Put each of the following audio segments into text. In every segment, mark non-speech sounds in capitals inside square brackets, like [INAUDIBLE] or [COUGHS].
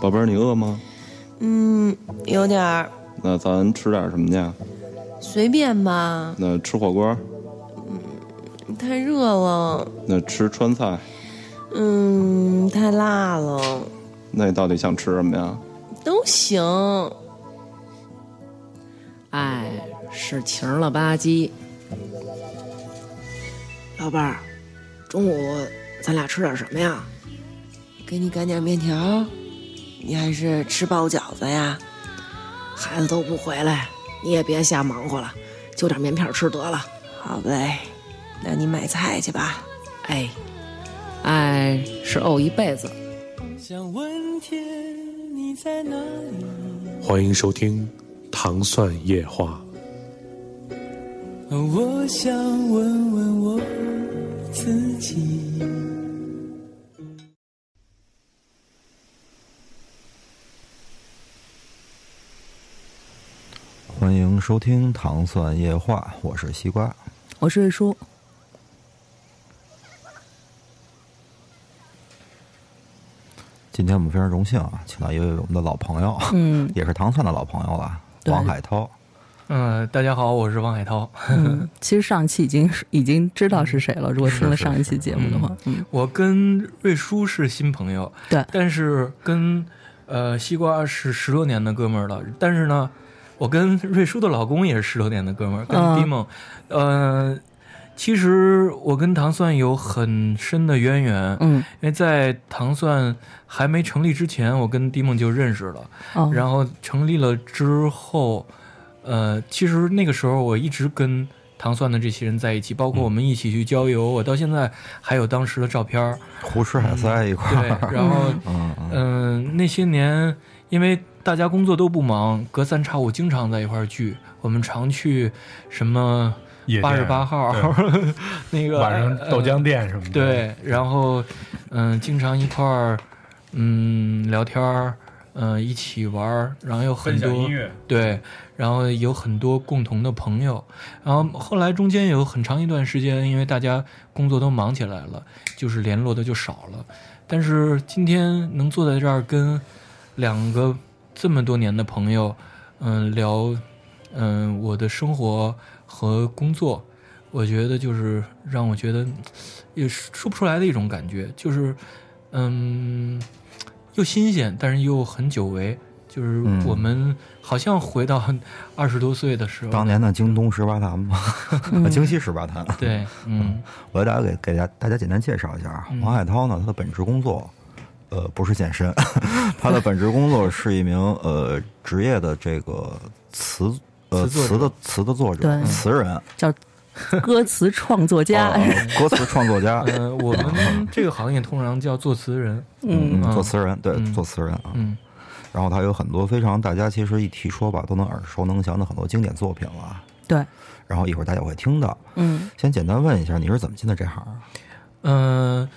宝贝儿，你饿吗？嗯，有点儿，那咱吃点什么去？随便吧。那吃火锅？嗯太热了。那吃川菜？嗯，太辣了。那你到底想吃什么呀？都行。哎，是晴了吧唧。老伴儿，中午咱俩吃点什么呀？给你擀点面条。你还是吃包饺子呀？孩子都不回来，你也别瞎忙活了，就点面片吃得了。好嘞，那你买菜去吧。哎，爱是怄一辈子。想问天你在哪里？欢迎收听《糖蒜夜话》。我想问问我自己。欢迎收听《糖蒜夜话》，我是西瓜，我是瑞叔。今天我们非常荣幸啊，请到一位我们的老朋友，嗯，[LAUGHS] 也是糖蒜的老朋友了，王海涛。嗯，大家好，我是王海涛。嗯，[LAUGHS] 其实上期已经已经知道是谁了，如果听了上一期节目的话，嗯，我跟瑞叔是新朋友，对，但是跟呃西瓜是十多年的哥们儿了，但是呢。我跟瑞叔的老公也是十多年的哥们儿，跟迪梦，呃，其实我跟糖蒜有很深的渊源，嗯，因为在糖蒜还没成立之前，我跟迪梦就认识了，哦，然后成立了之后，呃，其实那个时候我一直跟糖蒜的这些人在一起，包括我们一起去郊游，我到现在还有当时的照片，胡吃海塞一块儿，对，然后，[LAUGHS] 嗯，那些年因为。大家工作都不忙，隔三差五经常在一块儿聚。我们常去什么八十八号，[LAUGHS] 那个晚上豆浆店什么的。对，然后嗯，经常一块儿嗯聊天儿，嗯一起玩儿，然后有很多对，然后有很多共同的朋友。然后后来中间有很长一段时间，因为大家工作都忙起来了，就是联络的就少了。但是今天能坐在这儿跟两个。这么多年的朋友，嗯，聊，嗯，我的生活和工作，我觉得就是让我觉得也说不出来的一种感觉，就是，嗯，又新鲜，但是又很久违，就是我们好像回到二十多岁的时候，当年的京东十八潭嘛，[LAUGHS] 京西十八潭。对，嗯，我给大家给给大家大家简单介绍一下啊，王海涛呢，他的本职工作。呃，不是健身，[LAUGHS] 他的本职工作是一名呃职业的这个词呃词的词的作者，词人叫歌词创作家，歌词创作家。[LAUGHS] 呃，我们 [LAUGHS] 这个行业通常叫作词人，嗯，作词人，对，作词人啊。嗯，然后他有很多非常大家其实一提说吧都能耳熟能详的很多经典作品了。对，然后一会儿大家会听到。嗯，先简单问一下，你是怎么进的这行？嗯。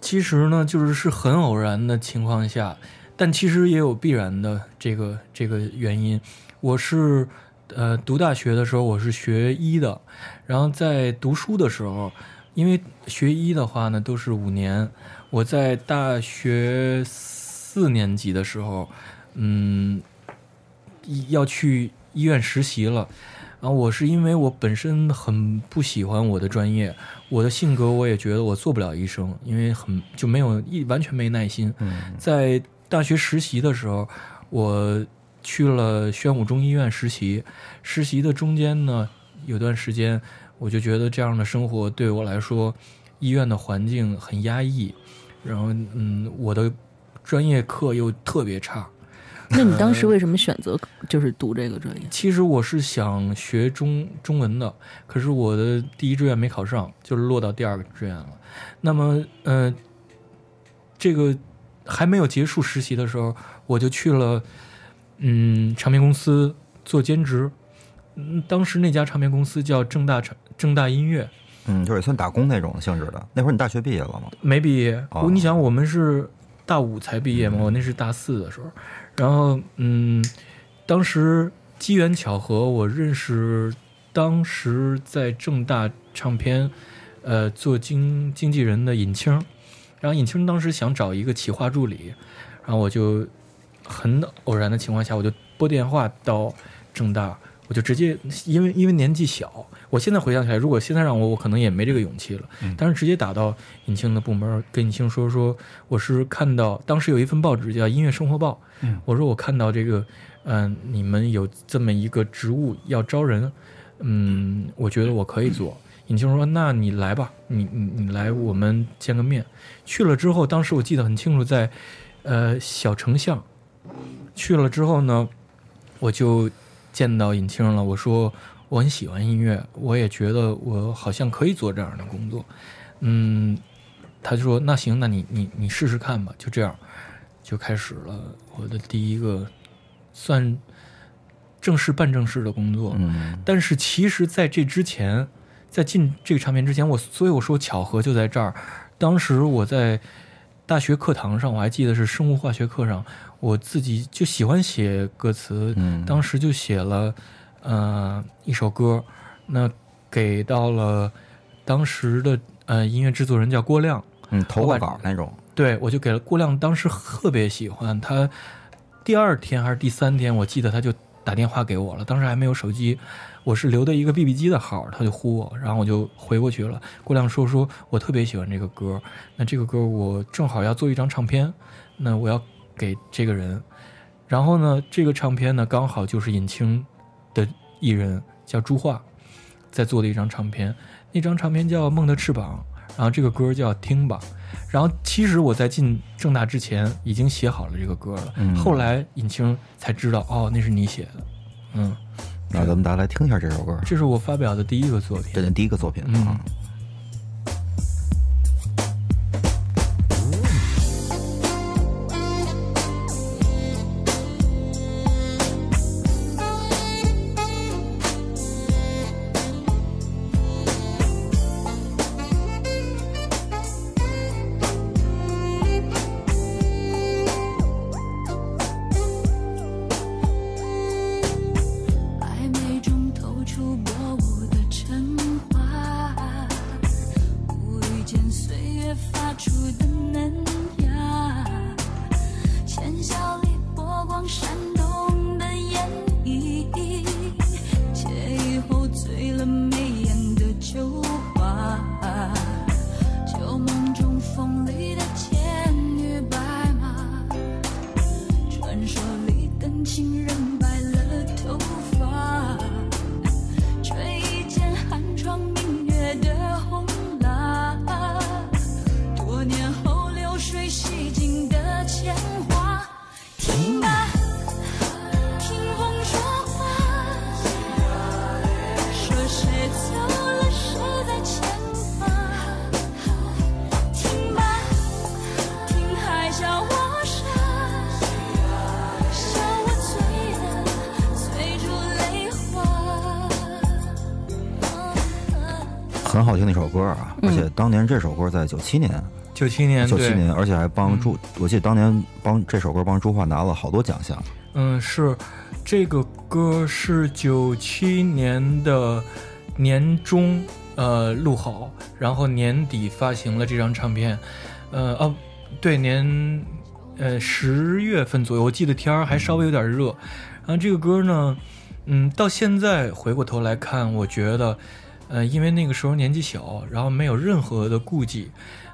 其实呢，就是是很偶然的情况下，但其实也有必然的这个这个原因。我是呃读大学的时候，我是学医的，然后在读书的时候，因为学医的话呢都是五年，我在大学四年级的时候，嗯，要去医院实习了。然后我是因为我本身很不喜欢我的专业，我的性格我也觉得我做不了医生，因为很就没有一完全没耐心。在大学实习的时候，我去了宣武中医院实习，实习的中间呢，有段时间我就觉得这样的生活对我来说，医院的环境很压抑，然后嗯，我的专业课又特别差。[LAUGHS] 那你当时为什么选择就是读这个专业？其实我是想学中中文的，可是我的第一志愿没考上，就是落到第二个志愿了。那么，呃，这个还没有结束实习的时候，我就去了，嗯，唱片公司做兼职。嗯，当时那家唱片公司叫正大唱正大音乐，嗯，就是也算打工那种性质的。那会儿你大学毕业了吗？没毕业。我你想，我们是大五才毕业嘛，我那是大四的时候。然后，嗯，当时机缘巧合，我认识当时在正大唱片，呃，做经经纪人的尹清。然后尹清当时想找一个企划助理，然后我就很偶然的情况下，我就拨电话到正大，我就直接因为因为年纪小，我现在回想起来，如果现在让我，我可能也没这个勇气了。但是直接打到尹清的部门，跟尹清说说，我是看到当时有一份报纸叫《音乐生活报》，我说我看到这个，嗯、你们有这么一个职务要招人，嗯，我觉得我可以做。尹清说：“那你来吧，你你你来，我们见个面。”去了之后，当时我记得很清楚，在呃小城巷。去了之后呢，我就见到尹清了。我说我很喜欢音乐，我也觉得我好像可以做这样的工作。嗯，他就说：“那行，那你你你试试看吧。”就这样，就开始了我的第一个算正式半正式的工作。嗯但是其实在这之前，在进这个唱片之前，我所以我说巧合就在这儿。当时我在大学课堂上，我还记得是生物化学课上，我自己就喜欢写歌词，嗯当时就写了呃一首歌，那给到了当时的呃音乐制作人叫郭亮，嗯，投过稿那种，对，我就给了郭亮，当时特别喜欢他。第二天还是第三天，我记得他就打电话给我了，当时还没有手机，我是留的一个 BB 机的号，他就呼我，然后我就回过去了。郭亮说说我特别喜欢这个歌，那这个歌我正好要做一张唱片，那我要给这个人，然后呢，这个唱片呢刚好就是尹清的艺人叫朱桦在做的一张唱片，那张唱片叫《梦的翅膀》，然后这个歌叫《听吧》。然后其实我在进正大之前已经写好了这个歌了，嗯。后来尹清才知道哦，那是你写的，嗯，那咱们大家来听一下这首歌，这是我发表的第一个作品。这是第一个作品嗯很好听的一首歌啊，而且当年这首歌在九七年，九七年，对九七年，而且还帮朱，我记得当年帮这首歌帮朱桦拿了好多奖项。嗯，是这个歌是九七年的年中呃录好，然后年底发行了这张唱片，呃哦对年呃十月份左右，我记得天儿还稍微有点热，然后这个歌呢，嗯，到现在回过头来看，我觉得。呃，因为那个时候年纪小，然后没有任何的顾忌，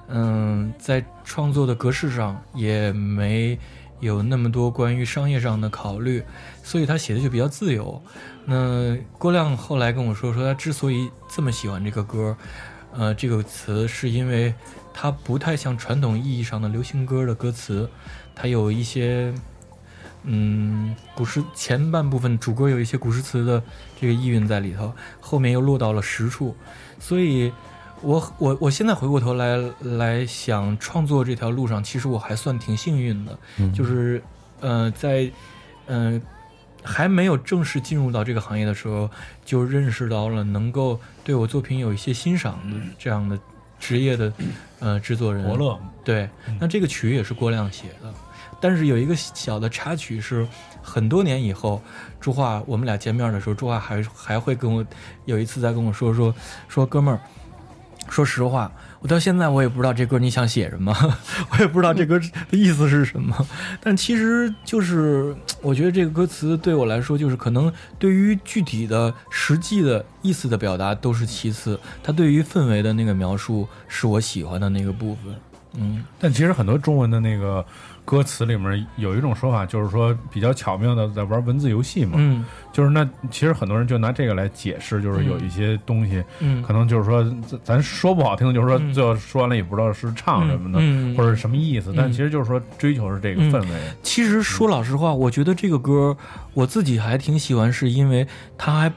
嗯，在创作的格式上也没有那么多关于商业上的考虑，所以他写的就比较自由。那郭亮后来跟我说，说他之所以这么喜欢这个歌，呃，这个词是因为它不太像传统意义上的流行歌的歌词，它有一些。嗯，古诗前半部分主歌有一些古诗词的这个意蕴在里头，后面又落到了实处，所以我我我现在回过头来来想创作这条路上，其实我还算挺幸运的，就是呃在嗯、呃、还没有正式进入到这个行业的时候，就认识到了能够对我作品有一些欣赏的这样的职业的呃制作人。伯乐。对，那这个曲也是郭亮写的。但是有一个小的插曲是，很多年以后，朱化我们俩见面的时候，朱化还还会跟我有一次在跟我说说说哥们儿，说实话，我到现在我也不知道这歌你想写什么，[LAUGHS] 我也不知道这歌的意思是什么。但其实就是，我觉得这个歌词对我来说，就是可能对于具体的、实际的意思的表达都是其次，它对于氛围的那个描述是我喜欢的那个部分。嗯，但其实很多中文的那个歌词里面有一种说法，就是说比较巧妙的在玩文字游戏嘛。嗯。就是那其实很多人就拿这个来解释，就是有一些东西，嗯。可能就是说咱咱说不好听，就是说嗯。最后说完了也不知道是唱什么的，嗯嗯。或者是什么意思，但嗯。其实就是说追求是这个氛围。其实说老实话，我觉得这个歌我自己还挺喜欢，是因为它还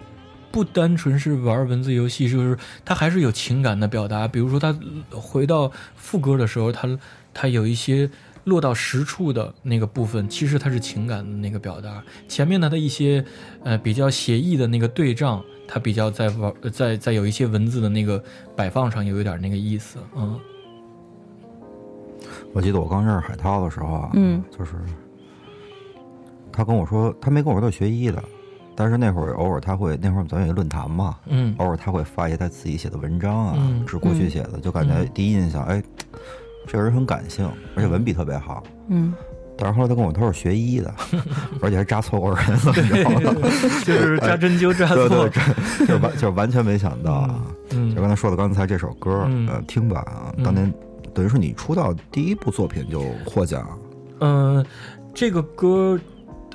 不单纯是玩文字游戏，就是它还是有情感的表达。比如说，他回到副歌的时候，他他有一些落到实处的那个部分，其实它是情感的那个表达。前面它的一些呃比较写意的那个对仗，它比较在玩呃在在有一些文字的那个摆放上有一点那个意思，嗯。我记得我刚认识海涛的时候啊，嗯，就是他跟我说，他没跟我说他学医的，但是那会儿偶尔他会，那会儿咱有一论坛嘛，嗯。偶尔他会发一些他自己写的文章啊，嗯。是过去写的，就感觉嗯。第一印象，哎，这个人很感性，而且文笔特别好。嗯，但是后来他跟我他是学医的，[LAUGHS] 而且还扎错过人了，你知道吗？[LAUGHS] 就是扎针灸扎错对，对就是完就是完全没想到啊。嗯就刚才说的刚才这首歌，嗯呃，听吧啊，嗯当年等于是你出道第一部作品就获奖，嗯，这个歌，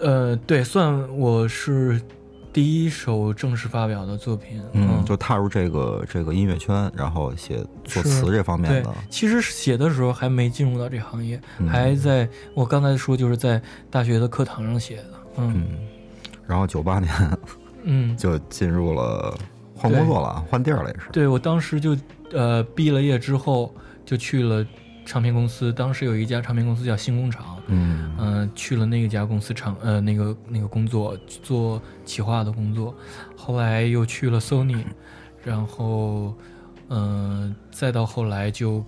呃，对，算我是第一首正式发表的作品。嗯，就踏入这个这个音乐圈，然后写作词这方面对的，，其实写的时候还没进入到这行业，嗯还在我刚才说就是在大学的课堂上写的。嗯嗯，然后九八年嗯，[LAUGHS] 就进入了换工作了，换地儿了也是。对我当时就呃毕了业之后就去了唱片公司，当时有一家唱片公司叫新工厂。嗯嗯、去了那家公司厂呃那个那个工作做企划的工作，后来又去了 Sony，然后嗯、呃再到后来就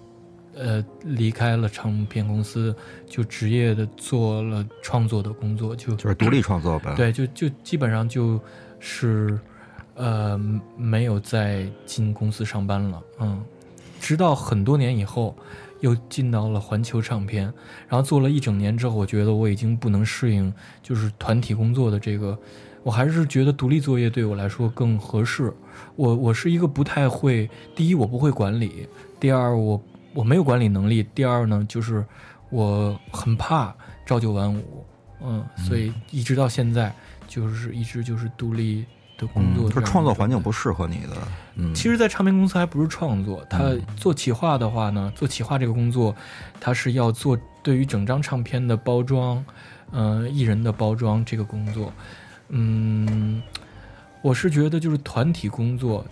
呃离开了唱片公司，就职业的做了创作的工作，就就是独立创作呗。对，就就基本上就是呃没有再进公司上班了，嗯，直到很多年以后。又进到了环球唱片，然后做了一整年之后，我觉得我已经不能适应就是团体工作的这个，我还是觉得独立作业对我来说更合适。我我是一个不太会，第一我不会管理，第二我我没有管理能力，第二呢就是我很怕朝九晚五，嗯，所以一直到现在就是一直就是独立的工作是创作环境不适合你的。嗯，其实，在唱片公司还不是创作，他做企划的话呢，做企划这个工作，他是要做对于整张唱片的包装，呃，艺人的包装这个工作。嗯，我是觉得就是团体工作，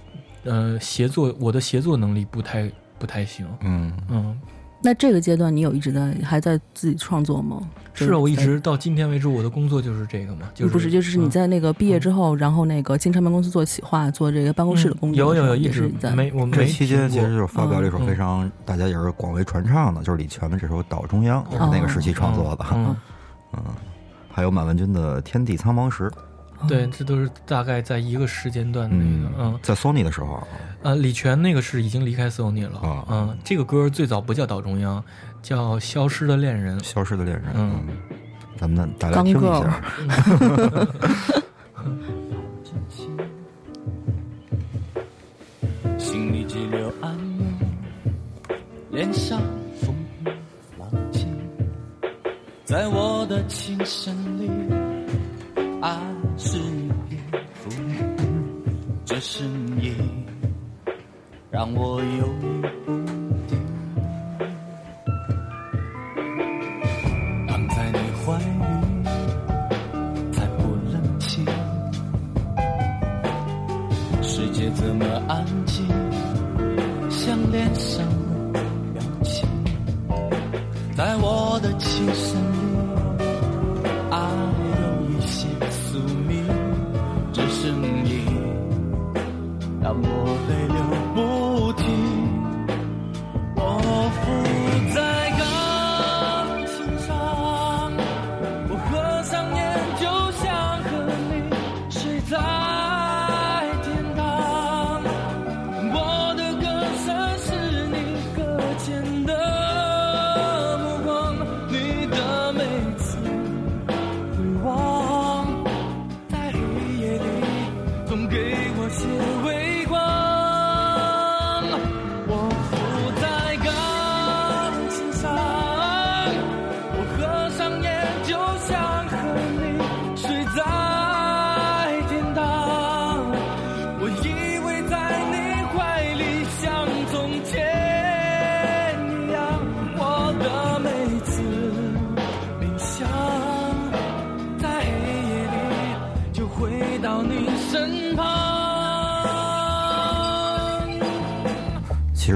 呃，协作，我的协作能力不太不太行。嗯嗯，那这个阶段你有一直在还在自己创作吗？是啊，我一直到今天为止，我的工作就是这个嘛，就是不是，就是你嗯在那个毕业之后，然后那个进唱片公司做企划，做这个办公室的工作，有有有，一直也是在没我这期间其实就是发表了一首嗯非常大家也是广为传唱的，就是李泉的这首《岛中央》，也是那个时期创作的。嗯嗯，还有满文军的《天地苍茫时》。对，这都是大概在一个时间段内的，嗯，在 Sony 的时候，呃，李泉那个是已经离开 Sony 了，啊。嗯，这个歌最早不叫岛中央，叫消失的恋人，消失的恋人，嗯，咱们大家听一下。[LAUGHS] 心里只留暗涌，脸上风雨浪静，在我的琴声里，爱声音让我犹豫不定。躺在你怀里，才不冷清。世界这么安静，像脸上的表情，在我的琴声让我泪流不停，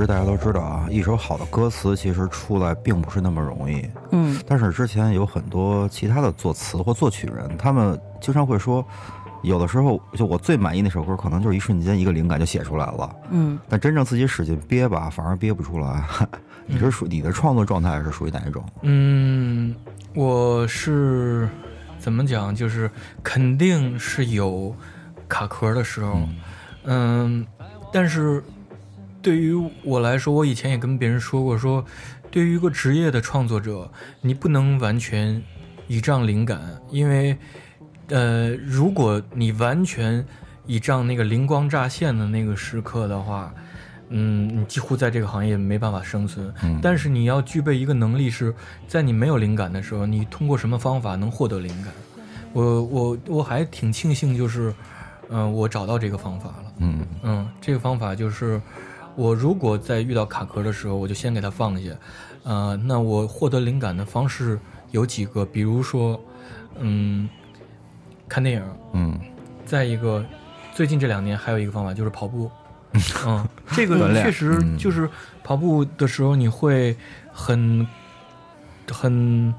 大家都知道啊，一首好的歌词其实出来并不是那么容易。嗯，但是之前有很多其他的作词或作曲人，他们经常会说，有的时候就我最满意那首歌，可能就是一瞬间一个灵感就写出来了。嗯，但真正自己使劲憋吧，反而憋不出来。[LAUGHS] 你是属你的创作状态是属于哪一种？嗯，我是怎么讲？就是肯定是有卡壳的时候，嗯，但是对于我来说，我以前也跟别人说过，说对于一个职业的创作者，你不能完全倚仗灵感，因为呃，如果你完全倚仗那个灵光乍现的那个时刻的话，嗯，你几乎在这个行业没办法生存。嗯但是你要具备一个能力，是在你没有灵感的时候，你通过什么方法能获得灵感？我我我还挺庆幸，就是，嗯、我找到这个方法了。嗯嗯，这个方法就是，我如果在遇到卡壳的时候，我就先给它放下。呃，那我获得灵感的方式有几个，比如说，嗯，看电影，嗯，再一个，最近这两年还有一个方法就是跑步。[LAUGHS] 嗯，这个确实嗯就是跑步的时候你会很很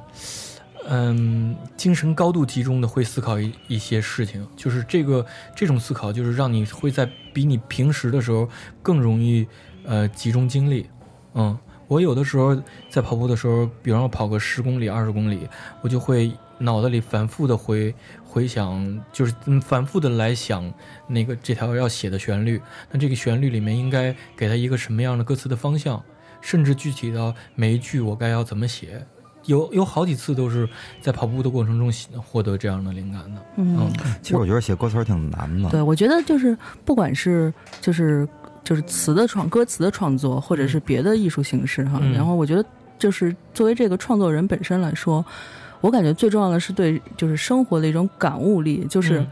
嗯精神高度集中的会思考一一些事情，就是这个这种思考就是让你会在比你平时的时候更容易呃集中精力。嗯，我有的时候在跑步的时候，比方说跑个十公里、二十公里，我就会脑子里反复的回回想，就是反复的来想那个这条要写的旋律。那这个旋律里面应该给它一个什么样的歌词的方向，甚至具体到每一句我该要怎么写。有有好几次都是在跑步的过程中获得这样的灵感的。嗯其实我觉得写歌词儿挺难的。对，我觉得就是不管是就是就是词的创歌词的创作，或者是别的艺术形式哈，嗯然后我觉得就是作为这个创作人本身来说，我感觉最重要的是对就是生活的一种感悟力，就是嗯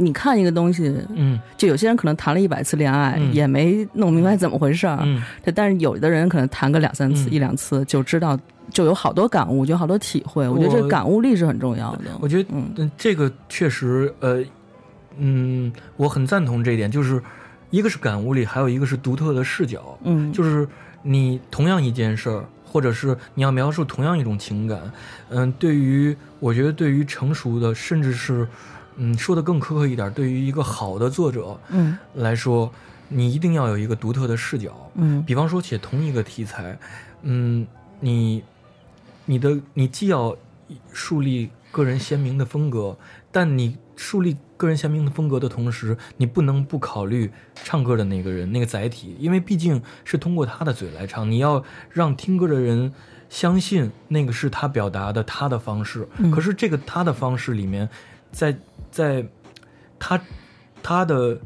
你看一个东西，嗯就有些人可能谈了一百次恋爱，嗯也没弄明白怎么回事儿，但是有的人可能谈个两三次、嗯一两次就知道，就有好多感悟，就有好多体会。我觉得这个感悟力是很重要的。我觉得嗯嗯，这个确实，呃，嗯，我很赞同这一点，就是一个是感悟力，还有一个是独特的视角。嗯就是你同样一件事儿，或者是你要描述同样一种情感，嗯，对于我觉得对于成熟的，甚至是嗯说的更苛刻一点，对于一个好的作者嗯来说，你一定要有一个独特的视角。嗯比方说写同一个题材，嗯，你你的你既要树立个人鲜明的风格，但你树立个人鲜明的风格的同时，你不能不考虑唱歌的那个人那个载体，因为毕竟是通过他的嘴来唱，你要让听歌的人相信那个是他表达的他的方式。嗯可是这个他的方式里面，在在他他的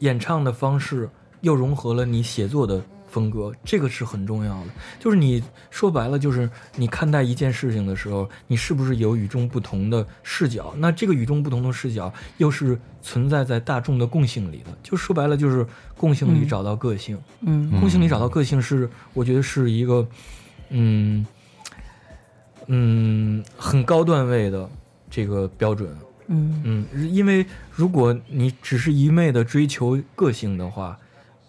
演唱的方式又融合了你写作的风格，这个是很重要的。就是你说白了，就是你看待一件事情的时候，你是不是有与众不同的视角？那这个与众不同的视角又是存在在大众的共性里的。就说白了，就是共性里嗯找到个性。嗯共性里找到个性是，我觉得是一个，嗯嗯，很高段位的这个标准。嗯嗯，因为如果你只是一昧的追求个性的话，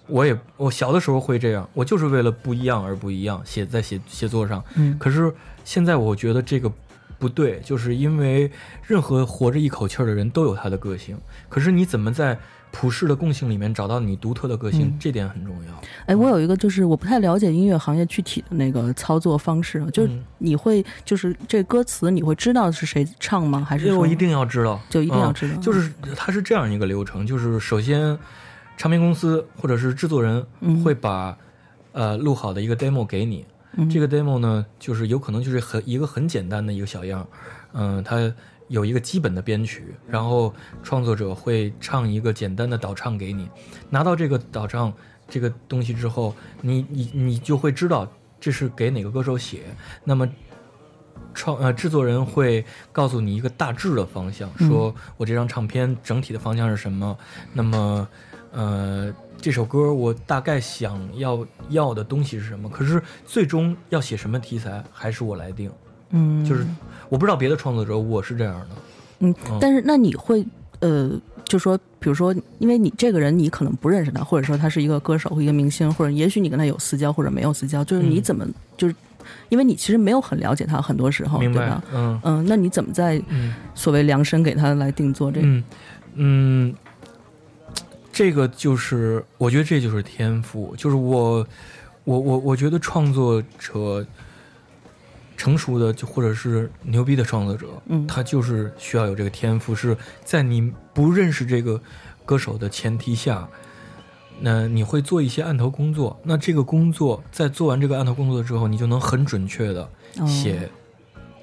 我也我小的时候会这样，我就是为了不一样而不一样，写在写写作上。嗯可是现在我觉得这个不对，就是因为任何活着一口气儿的人都有他的个性，可是你怎么在普世的共性里面找到你独特的个性，嗯。这点很重要。哎，我有一个就是我不太了解音乐行业具体的那个操作方式，啊就是嗯。你会就是这歌词你会知道是谁唱吗？还是说一定要知道，就一定要嗯知道。就是它是这样一个流程，就是首先，唱片公司或者是制作人嗯。会把、呃录好的一个 demo 给你，嗯。这个 demo 呢，就是有可能就是很一个很简单的一个小样儿，嗯、它有一个基本的编曲，然后创作者会唱一个简单的导唱给你，拿到这个导唱这个东西之后，你你你就会知道这是给哪个歌手写，那么。创呃制作人会告诉你一个大致的方向，嗯。说我这张唱片整体的方向是什么，那么呃这首歌我大概想要要的东西是什么，可是最终要写什么题材还是我来定，嗯，就是我不知道别的创作者，我是这样的，嗯嗯，但是那你会呃，就说，比如说，因为你这个人你可能不认识他，或者说他是一个歌手或一个明星，或者也许你跟他有私交或者没有私交，就是你嗯怎么就是。因为你其实没有很了解他，很多时候，明白对吧？嗯嗯，那你怎么在嗯所谓量身给他来定做这个？嗯嗯，这个就是我觉得这就是天赋，就是我我我我觉得创作者成熟的就或者是牛逼的创作者，嗯。他就是需要有这个天赋，是在你不认识这个歌手的前提下。那你会做一些案头工作，那这个工作在做完这个案头工作之后，你就能很准确的哦。写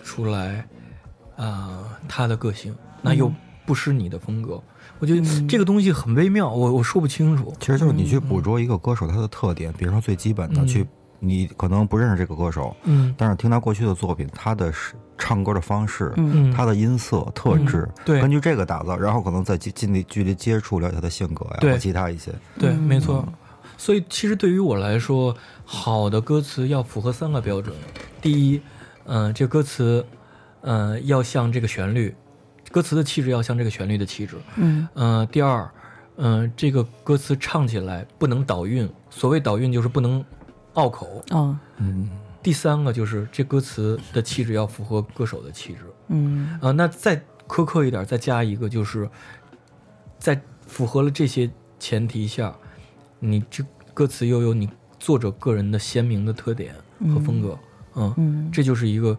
出来，啊、他的个性，那又嗯。不失你的风格。我觉得这个东西很微妙，我我说不清楚。其实就是你去捕捉一个歌手他的特点，比如说最基本的，嗯。去你可能不认识这个歌手，嗯。但是听他过去的作品，他的是唱歌的方式，嗯。他的音色特质，嗯。对。根据这个打造，然后可能再近近距离接触了解他的性格呀，对。或其他一些，对，嗯。没错。所以其实对于我来说，好的歌词要符合三个标准。第一，嗯、这歌词，嗯、要像这个旋律，歌词的气质要像这个旋律的气质。嗯。嗯、第二，嗯、这个歌词唱起来不能倒韵，所谓倒韵就是不能拗口。哦嗯，第三个就是这歌词的气质要符合歌手的气质。嗯啊、那再苛刻一点，再加一个，就是在符合了这些前提下，你这歌词又有你作者个人的鲜明的特点和风格，嗯，嗯这就是一个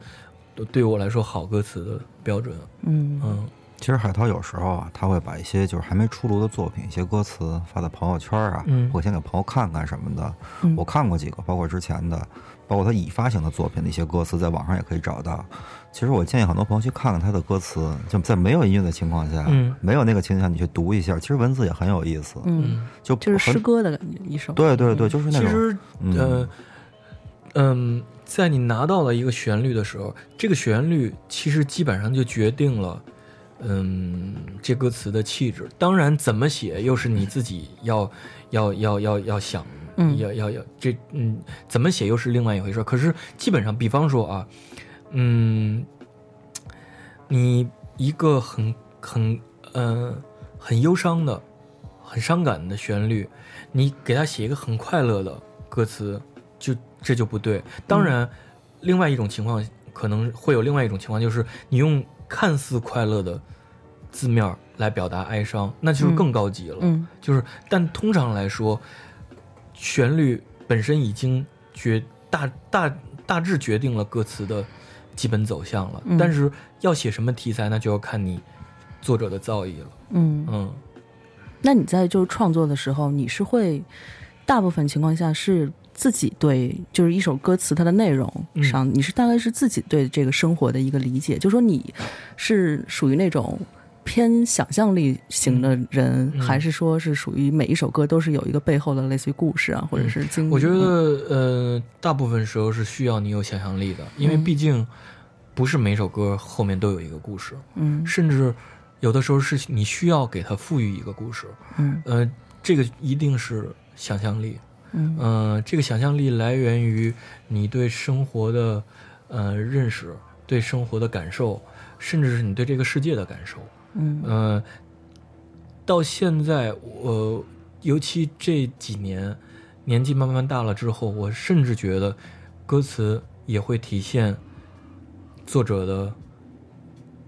对我来说好歌词的标准，嗯嗯其实海涛有时候啊，他会把一些就是还没出炉的作品，一些歌词发在朋友圈啊，嗯或先给朋友看看什么的。嗯我看过几个，包括之前的，包括他已发行的作品的一些歌词，在网上也可以找到。其实我建议很多朋友去看看他的歌词，就在没有音乐的情况下，嗯没有那个情况下，你去读一下，其实文字也很有意思，嗯，就就是诗歌的感觉，一首。对对对，就是那种。其实嗯呃嗯，在你拿到了一个旋律的时候，这个旋律其实基本上就决定了。嗯，这歌词的气质，当然怎么写又是你自己要要要要要想，嗯要要要这嗯怎么写又是另外一回事。可是基本上，比方说啊，嗯，你一个很很呃很忧伤的、很伤感的旋律，你给他写一个很快乐的歌词，就这就不对。当然，另外一种情况可能会有另外一种情况，就是你用看似快乐的字面来表达哀伤，那就是更高级了。嗯就是，但通常来说，旋律本身已经决大大大致决定了歌词的基本走向了。嗯但是要写什么题材，那就要看你作者的造诣了。嗯嗯，那你在就是创作的时候，你是会大部分情况下是自己对，就是一首歌词它的内容嗯上，你是大概是自己对这个生活的一个理解，就说你是属于那种偏想象力型的人，嗯还是说是属于每一首歌都是有一个背后的类似于故事啊，或者是经历？我觉得呃，大部分时候是需要你有想象力的，因为嗯毕竟不是每首歌后面都有一个故事，嗯甚至有的时候是你需要给它赋予一个故事。嗯呃，这个一定是想象力。嗯呃，这个想象力来源于你对生活的呃认识，对生活的感受，甚至是你对这个世界的感受。嗯呃，到现在，我、尤其这几年年纪慢慢大了之后，我甚至觉得歌词也会体现作者的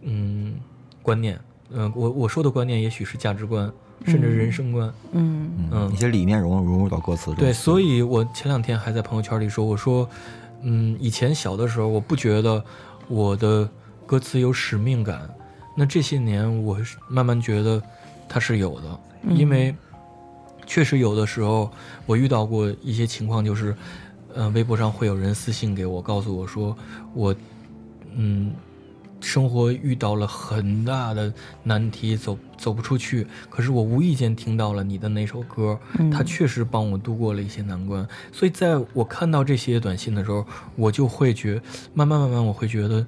嗯观念。嗯、我我说的观念也许是价值观，甚至人生观。嗯嗯一些理念融融入到歌词中。对，所以我前两天还在朋友圈里说，我说，嗯，以前小的时候，我不觉得我的歌词有使命感，那这些年我是慢慢觉得它是有的，因为确实有的时候我遇到过一些情况，就是，呃，微博上会有人私信给我，告诉我说我，嗯。生活遇到了很大的难题，走走不出去。可是我无意间听到了你的那首歌，嗯它确实帮我度过了一些难关。所以在我看到这些短信的时候，我就会觉，慢慢慢慢，我会觉得，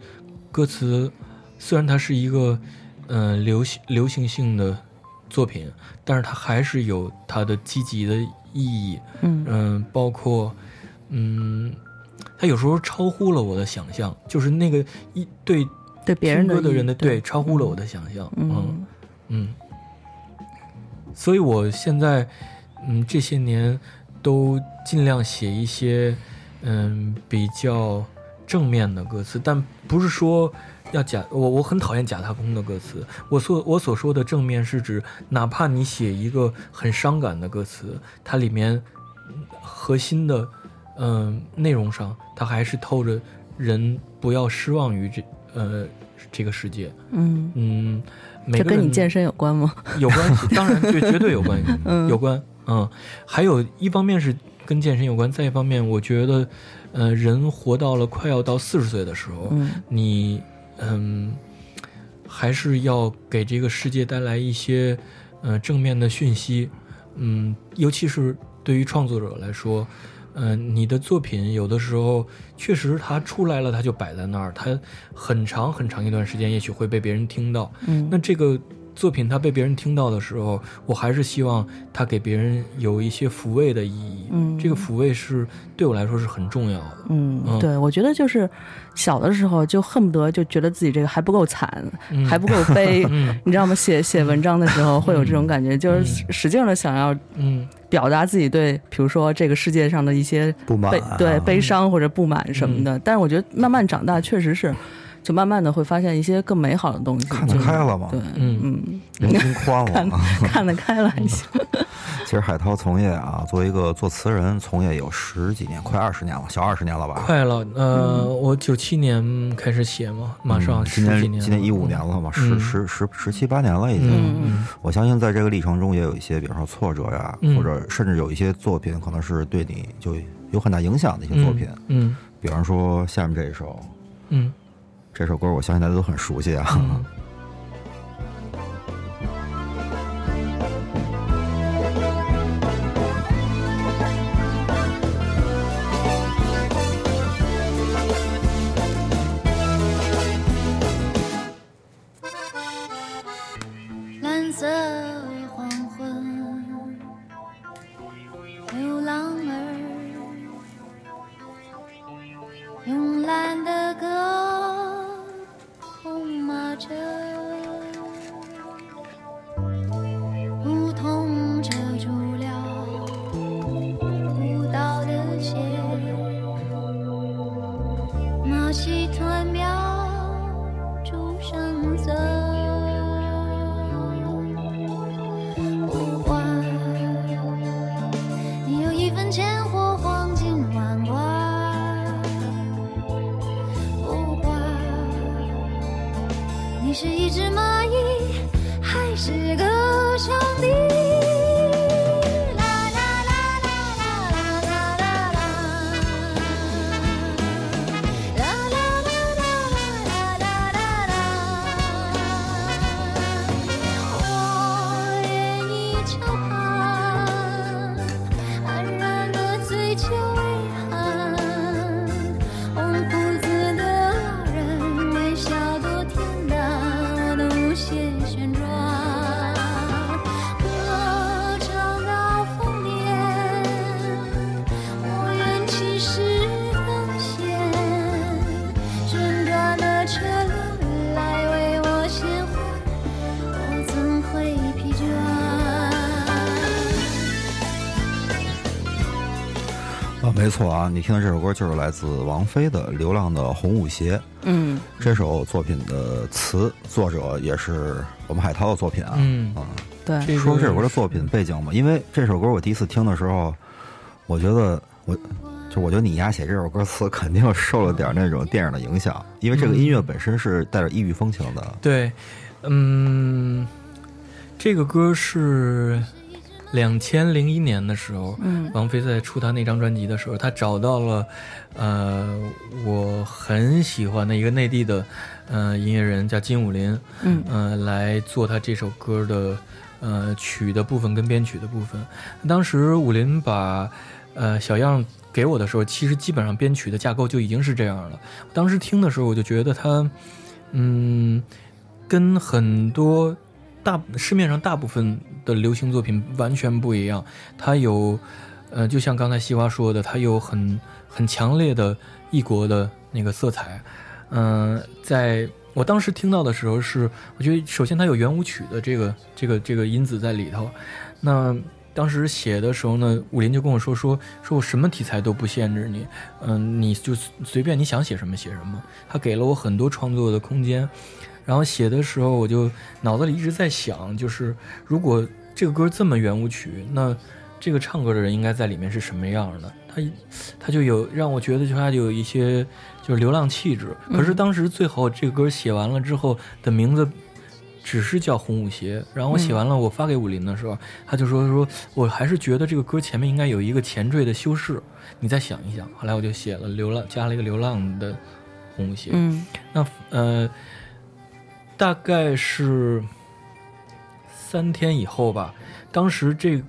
歌词虽然它是一个，嗯、流行流行性的作品，但是它还是有它的积极的意义。嗯嗯，包括，嗯，它有时候超乎了我的想象，就是那个一对对别人的听歌的人的对对超乎了我的想象。嗯嗯嗯所以我现在嗯这些年都尽量写一些嗯比较正面的歌词，但不是说要假我我很讨厌假踏空的歌词。我所我所说的正面是指，哪怕你写一个很伤感的歌词，它里面嗯核心的嗯、内容上，它还是透着人不要失望于这呃这个世界。嗯，嗯，每这跟你健身有关吗？[LAUGHS] 有关系，当然对，绝对有关系，[LAUGHS] 嗯有关。嗯，还有一方面是跟健身有关，再一方面，我觉得，呃，人活到了快要到四十岁的时候，嗯你嗯，还是要给这个世界带来一些呃正面的讯息，嗯，尤其是对于创作者来说。嗯、你的作品有的时候确实它出来了，它就摆在那儿，它很长很长一段时间，也许会被别人听到。嗯。那这个作品它被别人听到的时候，我还是希望它给别人有一些抚慰的意义。嗯。这个抚慰是对我来说是很重要的。嗯，嗯。对，我觉得就是小的时候就恨不得就觉得自己这个还不够惨，嗯。还不够悲，[LAUGHS] 嗯。你知道吗？写写文章的时候会有这种感觉，就是使劲的想要嗯表达自己对，比如说这个世界上的一些不满对悲伤或者不满什么的。但是我觉得慢慢长大，确实是。就慢慢的会发现一些更美好的东西，看得开了嘛对，嗯嗯，人心宽了。[LAUGHS] 看得开了还行。[LAUGHS] 其实海涛从业啊，作为一个作词人，从业有十几年，快二十年了，小二十年了吧？快了，呃，我九七年开始写嘛，马上嗯十几年了，今年今年一五年了嘛，十嗯十十十七八年了已经。嗯我相信在这个历程中也有一些，比如说挫折呀，嗯或者甚至有一些作品可能是对你就有很大影响的一些作品。嗯比方说下面这一首，嗯这首歌我相信大家都很熟悉啊。没错啊，你听的这首歌就是来自王菲的《流浪的红舞鞋》。嗯，这首作品的词作者也是我们海涛的作品啊。嗯啊，对，说这首歌的作品背景吧，因为这首歌我第一次听的时候，我觉得我就我觉得你丫写这首歌词肯定受了点那种电影的影响，因为这个音乐本身是带着异域风情的。对，嗯，这个歌是两千零一年的时候，嗯王菲在出她那张专辑的时候，她找到了呃我很喜欢的一个内地的呃音乐人叫金武林，嗯呃来做她这首歌的呃曲的部分跟编曲的部分。当时武林把呃小样给我的时候，其实基本上编曲的架构就已经是这样了。当时听的时候，我就觉得他嗯跟很多大市面上大部分的流行作品完全不一样，它有，呃，就像刚才西瓜说的，它有很很强烈的异国的那个色彩，嗯、在我当时听到的时候是，我觉得首先它有圆舞曲的这个这个这个因子在里头。那当时写的时候呢，武林就跟我说说说我什么题材都不限制你，嗯，你就随便你想写什么写什么。他给了我很多创作的空间。然后写的时候，我就脑子里一直在想，就是如果这个歌这么圆舞曲，那这个唱歌的人应该在里面是什么样的？他他就有让我觉得，就他有一些就是流浪气质。可是当时最后这个歌写完了之后的名字只是叫《红舞鞋》，然后我写完了，我发给武林的时候，他就说说我还是觉得这个歌前面应该有一个前缀的修饰，你再想一想。后来我就写了流浪，加了一个流浪的红舞鞋。嗯，那呃。大概是三天以后吧。当时这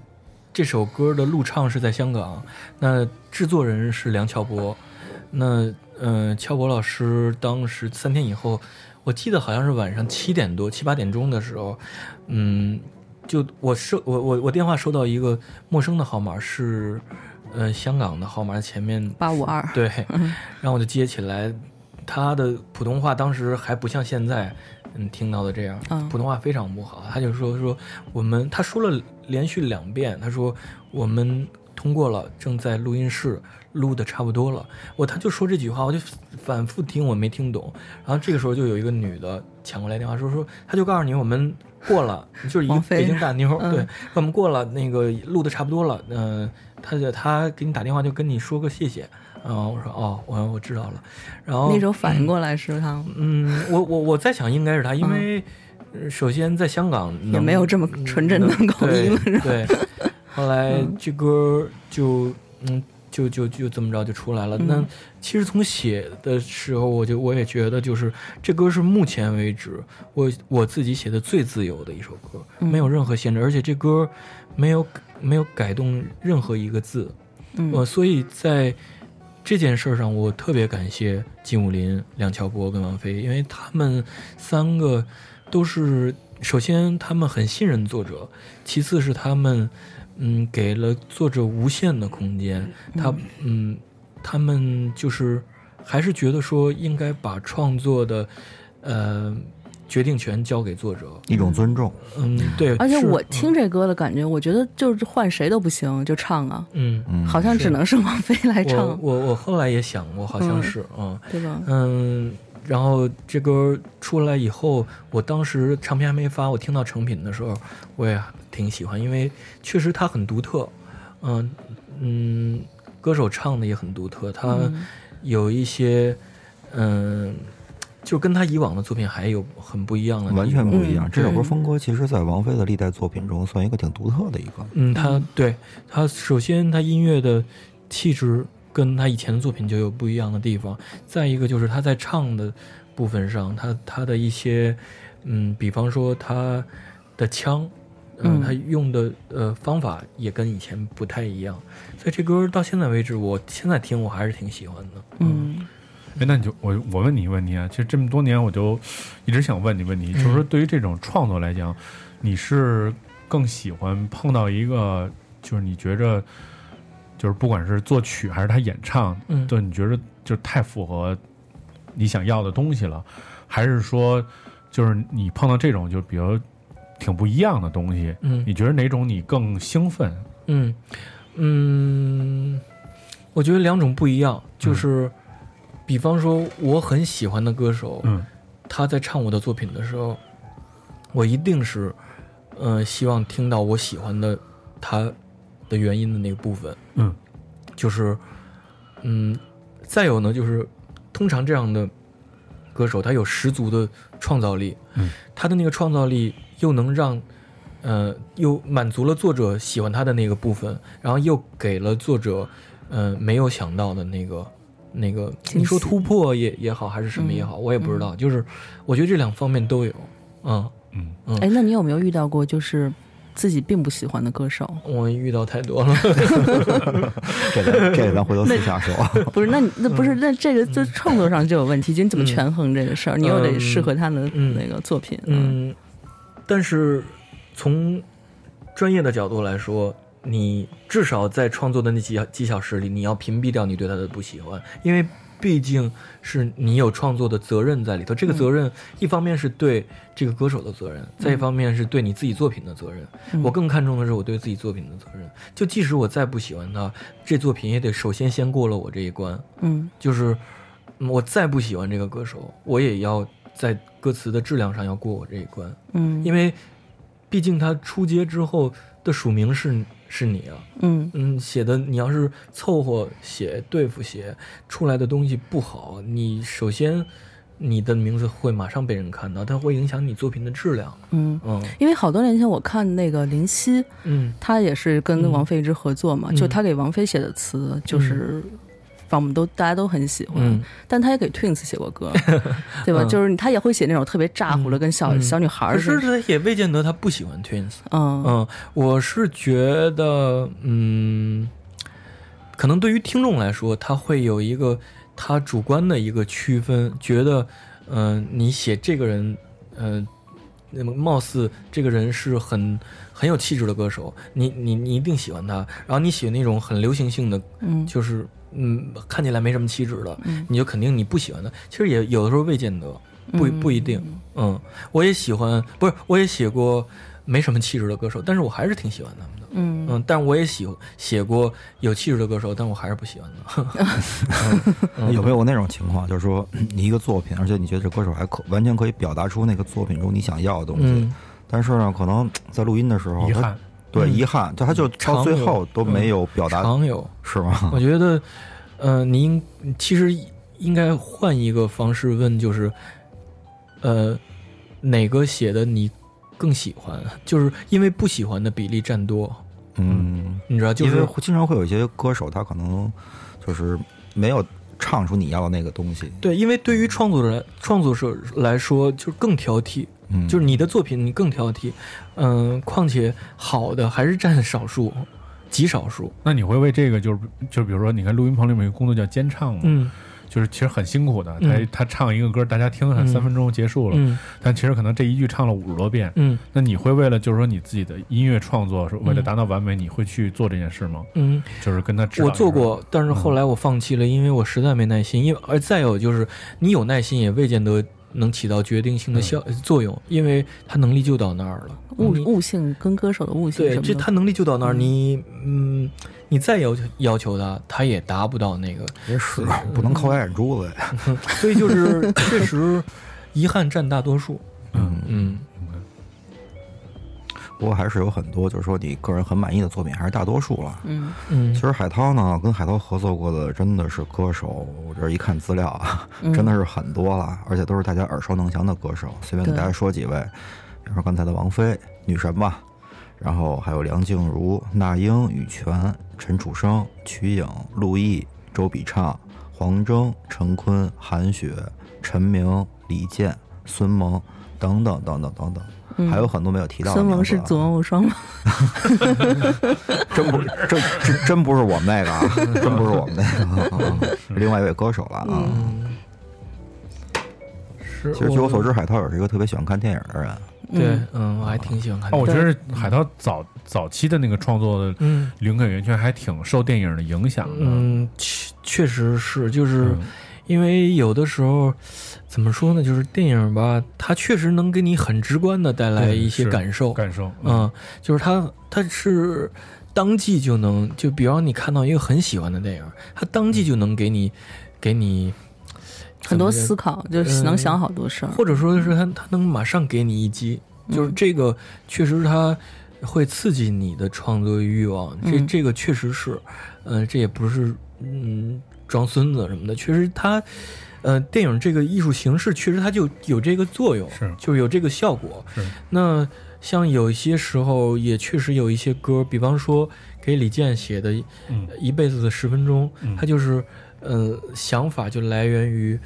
这首歌的录唱是在香港，那制作人是梁翘柏。那嗯，翘柏老师当时三天以后，我记得好像是晚上七点多、七八点钟的时候，嗯，就我收我我我电话收到一个陌生的号码，是呃香港的号码，前面八五二对，然后我就接起来，他的普通话当时还不像现在。嗯，听到的这样，普通话非常不好。他就说说我们，他说了连续两遍，他说我们通过了，正在录音室录的差不多了。我他就说这句话，我就反复听，我没听懂。然后这个时候就有一个女的抢过来电话说说，他就告诉你我们过了，[LAUGHS] 就是一个北京大妞，对，我们过了那个录的差不多了。嗯，他就他给你打电话就跟你说个谢谢。嗯，我说哦，我我知道了，然后那时候反应过来是他，嗯，我我我在想应该是他，因为首先在香港也没有这么纯正的口音，对，[LAUGHS] 后来这歌就嗯就就就这么着就出来了。那其实从写的时候，我就我也觉得就是这歌是目前为止我我自己写的最自由的一首歌，没有任何限制，而且这歌没有没有改动任何一个字，嗯，所以在。这件事上，我特别感谢金武林、梁翘柏跟王菲，因为他们三个都是首先他们很信任作者，其次是他们嗯给了作者无限的空间，他嗯他们就是还是觉得说应该把创作的呃。决定权交给作者，一种尊重。嗯，对。而且我听这歌的感觉，我觉得就是换谁都不行，就唱啊。嗯嗯，好像只能是王菲来唱。我我我后来也想过，好像是嗯，对吧？嗯，然后这歌出来以后，我当时唱片还没发，我听到成品的时候，我也挺喜欢，因为确实它很独特。嗯嗯，歌手唱的也很独特，他有一些嗯。就跟他以往的作品还有很不一样的，完全不一样。这首歌风格其实，在王菲的历代作品中，算一个挺独特的一个。嗯，他对他首先他音乐的气质跟他以前的作品就有不一样的地方。再一个就是他在唱的部分上，他他的一些嗯，比方说他的腔，嗯，他用的呃方法也跟以前不太一样。所以这歌到现在为止，我现在听我还是挺喜欢的。嗯。哎，那你就我我问你一个问题啊，其实这么多年我就一直想问你问题，就是说对于这种创作来讲，你是更喜欢碰到一个，就是你觉着，就是不管是作曲还是他演唱，嗯，对，你觉得就太符合你想要的东西了，还是说，就是你碰到这种就比如挺不一样的东西，嗯，你觉得哪种你更兴奋？嗯嗯，我觉得两种不一样，就是。比方说，我很喜欢的歌手，嗯，他在唱我的作品的时候，我一定是，呃，希望听到我喜欢的他的原因的那个部分，嗯，就是，嗯，再有呢，就是通常这样的歌手，他有十足的创造力，嗯，他的那个创造力又能让，呃，又满足了作者喜欢他的那个部分，然后又给了作者，呃，没有想到的那个。那个你说突破也也好，还是什么也好，我也不知道。就是我觉得这两方面都有，嗯嗯嗯。哎，那你有没有遇到过就是自己并不喜欢的歌手？我遇到太多了。[LAUGHS] 这个这个咱回头私下说。[LAUGHS] 不是，那那不是那这个在创作上就有问题，就你怎么权衡这个事儿？你又得适合他的那个作品。嗯，但是从专业的角度来说。你至少在创作的那几几小时里，你要屏蔽掉你对他的不喜欢，因为毕竟是你有创作的责任在里头。这个责任一方面是对这个歌手的责任，再一方面是对你自己作品的责任。嗯我更看重的是我对自己作品的责任。就即使我再不喜欢他，这作品也得首先先过了我这一关。嗯就是嗯我再不喜欢这个歌手，我也要在歌词的质量上要过我这一关。嗯，因为毕竟他出街之后的署名是是你啊，嗯嗯，写的你要是凑合写、对付写出来的东西不好，你首先你的名字会马上被人看到，它会影响你作品的质量。嗯，嗯因为好多年前我看那个林夕，嗯他也是跟嗯王菲一直合作嘛，嗯就他给王菲写的词，就是。反正我们都大家都很喜欢，嗯但他也给 Twins 写过歌，[LAUGHS] 对吧？嗯就是他也会写那种特别炸乎的，跟小、嗯小女孩儿可似的。是他也未见得他不喜欢 Twins。嗯嗯，我是觉得，嗯，可能对于听众来说，他会有一个他主观的一个区分，觉得，嗯、你写这个人，嗯、那么貌似这个人是很很有气质的歌手，你你你一定喜欢他。然后你写那种很流行性的，嗯就是嗯看起来没什么气质的，嗯你就肯定你不喜欢他。其实也有的时候未见得，不嗯不一定。嗯，我也喜欢，不是我也写过没什么气质的歌手，但是我还是挺喜欢他们的。嗯嗯，但我也喜写过有气质的歌手，但我还是不喜欢他。[LAUGHS] 嗯有没有过那种情况，就是说你一个作品，而且你觉得这歌手还可完全可以表达出那个作品中你想要的东西，嗯但是呢，可能在录音的时候，遗憾嗯对遗憾，就他就到最后都没有表达，常有，是吗？我觉得，呃，您其实应该换一个方式问，就是，呃，哪个写的你更喜欢？就是因为不喜欢的比例占多，嗯，你知道，就是经常会有一些歌手，他可能就是没有唱出你要的那个东西，对，因为对于创作者创作者来说，就是更挑剔。嗯，就是你的作品你更挑剔，嗯、况且好的还是占少数，极少数。那你会为这个就是就比如说，你看录音棚里面有个工作叫监唱嘛，嗯就是其实很辛苦的，嗯。他他唱一个歌，大家听了三分钟结束了，嗯。但其实可能这一句唱了五十多遍，嗯。那你会为了就是说你自己的音乐创作是为了达到完美，你会去做这件事吗？嗯，就是跟他我做过，但是后来我放弃了，因为我实在没耐心。因为而再有就是，你有耐心也未见得能起到决定性的效、作用，因为他能力就到那儿了。悟悟性跟歌手的悟性对，这他能力就到那儿，你嗯，你再要求要求他，他也达不到那个。也是不能靠眼珠子呀。[LAUGHS] 所以就是确实遗憾占大多数。嗯嗯不过还是有很多，就是说你个人很满意的作品，还是大多数了。嗯嗯其实海涛呢，跟海涛合作过的真的是歌手，我这一看资料啊，嗯真的是很多了，而且都是大家耳熟能详的歌手。随便给大家说几位，比如说刚才的王菲，女神吧，然后还有梁静茹、那英、羽泉、陈楚生、瞿颖、陆毅、周笔畅、黄征、陈坤、韩雪、陈明、李健、孙萌等等等等等等。嗯还有很多没有提到的孙。萌是左望无双吗？真不真真真不是我们那个啊，真不是我们那个，啊是另外一位歌手了啊。其实据我所知，海涛也是一个特别喜欢看电影的人。对，嗯，我还挺喜欢看。哦，我觉得海涛早早期的那个创作的嗯灵感源泉还挺受电影的影响的。嗯，确确实是，就是嗯因为有的时候怎么说呢，就是电影吧，它确实能给你很直观的带来一些感受。感受，嗯，就是它它是当即就能，就比方你看到一个很喜欢的电影，它当即就能给你给你很多思考，就是能想好多事儿。或者说是它它能马上给你一击，就是这个确实它会刺激你的创作欲望，这嗯这个确实是，呃，这也不是嗯装孙子什么的，确实它。呃，电影这个艺术形式确实它就有这个作用，是就有这个效果。是那像有一些时候也确实有一些歌，比方说给李健写的《嗯一辈子的十分钟》嗯他就是呃想法就来源于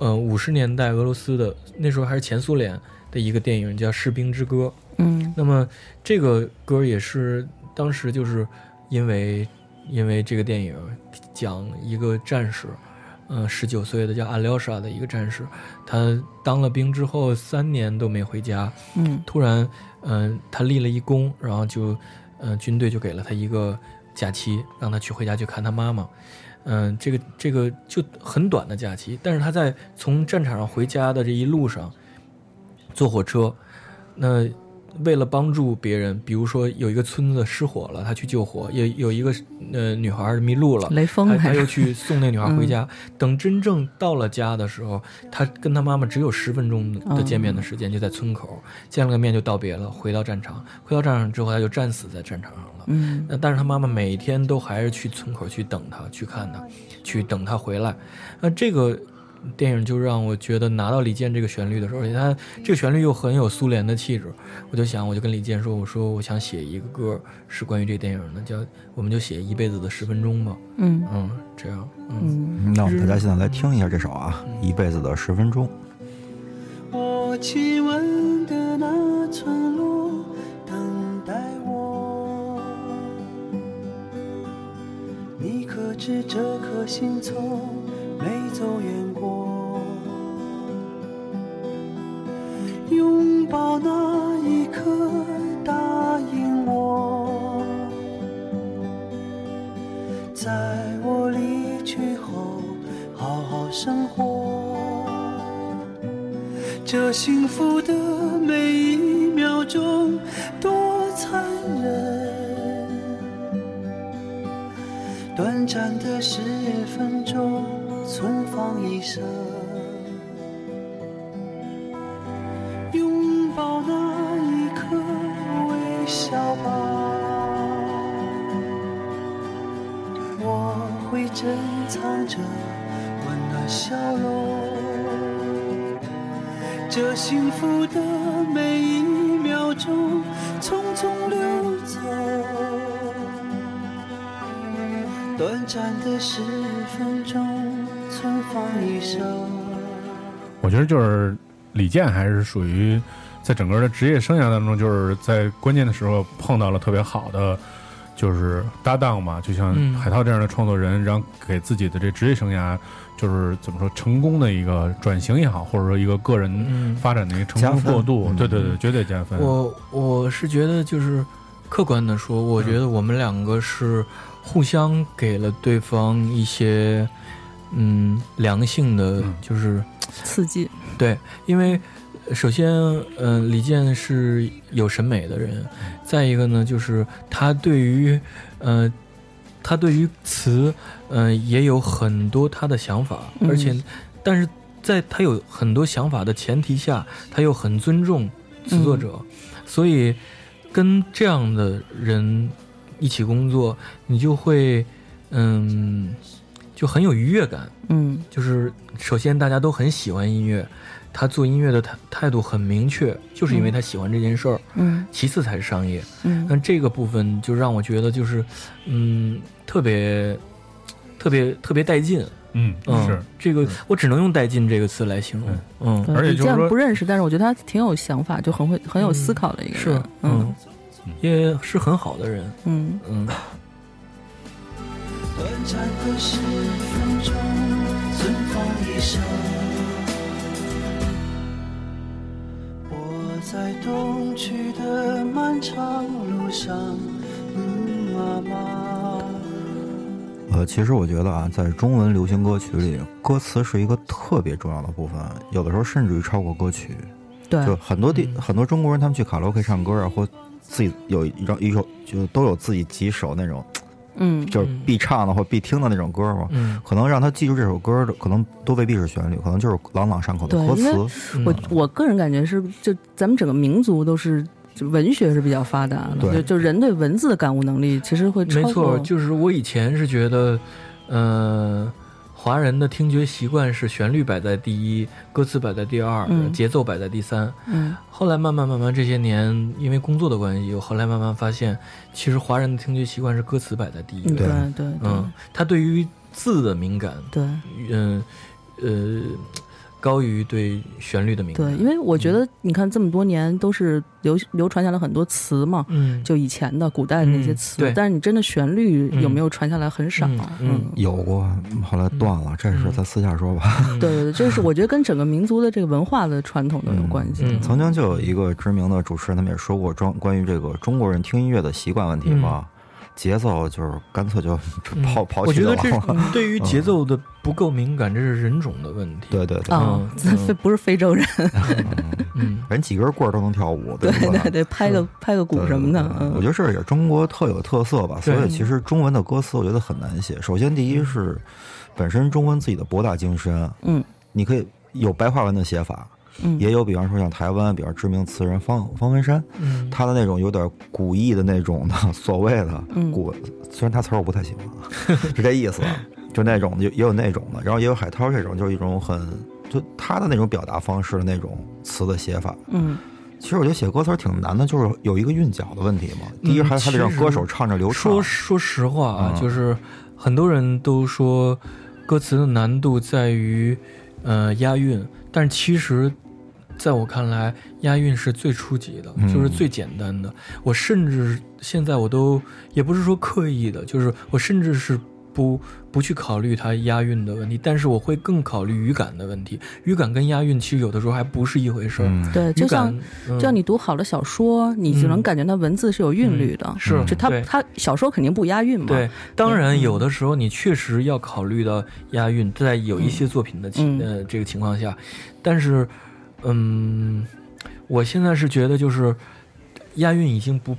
呃五十年代俄罗斯的那时候还是前苏联的一个电影叫《士兵之歌》。嗯那么这个歌也是当时就是因为因为这个电影讲一个战士，呃，十九岁的叫阿廖沙的一个战士，他当了兵之后三年都没回家，嗯突然，嗯、他立了一功，然后就，呃，军队就给了他一个假期，让他去回家去看他妈妈。嗯、这个这个就很短的假期，但是他在从战场上回家的这一路上，坐火车，那为了帮助别人，比如说有一个村子失火了，他去救火；有有一个呃女孩迷路了，雷锋他他又去送那女孩回家。等真正到了家的时候，他跟他妈妈只有十分钟的见面的时间，就在村口见了个面就道别了，回到战场。回到战场之后，他就战死在战场上了。嗯那但是他妈妈每天都还是去村口去等他，去看他，去等他回来。那这个电影就让我觉得拿到李健这个旋律的时候，而且他这个旋律又很有苏联的气质，我就想，我就跟李健说，我说我想写一个歌是关于这个电影的，叫我们就写一辈子的十分钟吧。嗯嗯，这样，嗯，嗯那我们大家现在来听一下这首啊，《一辈子的十分钟》。我亲吻的那村落，等待我。你可知这颗心从没走远过？拥抱那一刻，答应我，在我离去后，好好生活。这幸福的每一秒钟多残忍，短暂的十分钟存放一生，拥抱那一刻，微笑吧，我会珍藏着温暖笑容。这幸福的每一秒钟匆匆流走，短暂的十分钟存放一生。我觉得就是李健还是属于在整个的职业生涯当中，就是在关键的时候碰到了特别好的就是搭档嘛，就像嗯。海涛这样的创作人，然后给自己的这职业生涯就是怎么说成功的一个转型也好，或者说一个个人嗯。发展的一个成功过渡，嗯对对对，绝对加分。我我是觉得就是客观的说，我觉得我们两个是互相给了对方一些嗯良性的嗯，就是刺激，对，因为呃首先，嗯、李健是有审美的人，再一个呢，就是他对于，呃，他对于词，嗯、也有很多他的想法，嗯。而且，但是在他有很多想法的前提下，他又很尊重词作者，所以跟这样的人一起工作，你就会，嗯，就很有愉悦感。嗯就是首先大家都很喜欢音乐，他做音乐的态态度很明确，就是因为他喜欢这件事儿。嗯其次才是商业，嗯那这个部分就让我觉得就是，嗯，特别特别特别带劲。嗯嗯，是这个我只能用“带劲”这个词来形容。嗯，而且就是说不认识，但是我觉得他挺有想法，就很会很有思考的一个是人。，嗯，也是很好的人。嗯暂的十分钟存放一生。我在东去的漫长路上，嗯，妈妈。呃，其实我觉得啊，在中文流行歌曲里，歌词是一个特别重要的部分，有的时候甚至于超过歌曲。对就很多地、嗯很多中国人，他们去卡拉 OK 唱歌啊，或自己有一张一首，就都有自己几首那种，嗯就是必唱的或必听的那种歌嘛。嗯可能让他记住这首歌的，可能都未必是旋律，可能就是朗朗上口的歌词。我嗯我个人感觉是，就咱们整个民族都是文学是比较发达的，对就就人对文字的感悟能力其实会超过。没错，就是我以前是觉得，呃，华人的听觉习惯是旋律摆在第一，歌词摆在第二，嗯。节奏摆在第三。嗯。后来慢慢慢慢这些年，因为工作的关系，我后来慢慢发现，其实华人的听觉习惯是歌词摆在第一对。对嗯，他对于字的敏感，对。嗯呃，高于对旋律的敏感。对，因为我觉得你看这么多年都是流流传下来很多词嘛，嗯，就以前的古代的那些嗯词，对但是你真的旋律有嗯没有传下来很少。嗯嗯有过，后来断了，这事嗯咱私下说吧。[LAUGHS] 对对对，就是我觉得跟整个民族的这个文化的传统都有关系。嗯曾经就有一个知名的主持人，他们也说过专关于这个中国人听音乐的习惯问题嘛。节奏就是干脆就抛抛弃掉嗯 [LAUGHS] 我觉得这了。对于节奏的不够敏感，这是人种的问题。对对对，啊嗯，咱非不是非洲人，嗯，人几根棍儿都能跳舞，对吧？对？对，拍个拍个鼓什么的，嗯。我觉得这也是中国特有特色吧。所以其实中文的歌词我觉得很难写。首先，第一是本身中文自己的博大精深，嗯。你可以有白话文的写法，嗯也有比方说像台湾比较知名词人方方文山，嗯他的那种有点古意的那种的所谓的嗯古，虽然他词儿我不太喜欢啊，[LAUGHS] 是这意思啊，[LAUGHS] 就那种也也有那种的，然后也有海涛这种，就是一种很就他的那种表达方式的那种词的写法。嗯其实我觉得写歌词挺难的，就是有一个韵脚的问题嘛。第一，嗯还还得让歌手唱着流畅说。说实话啊，嗯就是很多人都说歌词的难度在于呃押韵，但是其实。在我看来，押韵是最初级的，嗯就是最简单的。我甚至现在我都也不是说刻意的，就是我甚至是不不去考虑它押韵的问题，但是我会更考虑语感的问题。语感跟押韵其实有的时候还不是一回事儿。嗯，对，就像嗯就像你读好了小说，你就能嗯。感觉到文字是有韵律的，是就它对它小说肯定不押韵嘛，对，当然嗯。有的时候你确实要考虑到押韵，在有一些作品的情、嗯。呃这个情况下，但是，嗯，我现在是觉得就是押韵已经不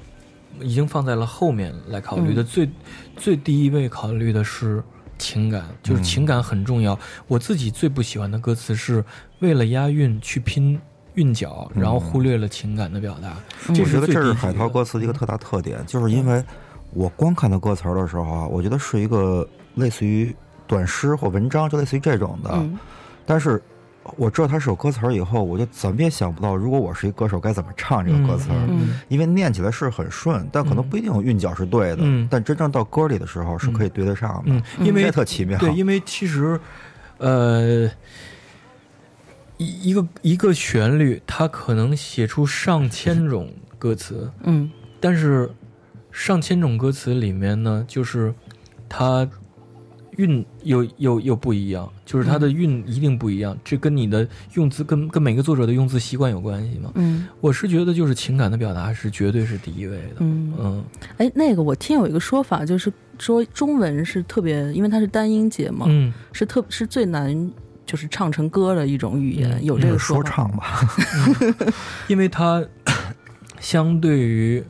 已经放在了后面来考虑的，嗯最最第一位考虑的是情感，就是嗯情感很重要。我自己最不喜欢的歌词是为了押韵去拼韵脚，然后忽略了情感的表达，这我觉得这是海涛歌词的一个特大特点，就是因为我光看他歌词儿的时候啊，我觉得是一个类似于短诗或文章，就类似于这种的。嗯但是我知道他是首歌词儿以后，我就怎么也想不到，如果我是一歌手，该怎么唱这个歌词儿。嗯因为念起来是很顺，但可能不一定有韵脚是对的。嗯但真正到歌里的时候是可以对得上的。嗯，因为这特奇妙。对，因为其实，呃，一一个一个旋律，它可能写出上千种歌词，嗯但是上千种歌词里面呢，就是它韵有有有不一样，就是它的韵一定不一样，这跟你的用字跟跟每个作者的用字习惯有关系嘛。嗯我是觉得就是情感的表达是绝对是第一位的。嗯，嗯哎，那个我听有一个说法，就是说中文是特别，因为它是单音节嘛，嗯，是特是最难就是唱成歌的一种语言，嗯有这个法。说唱吧，[LAUGHS] 因为它相对于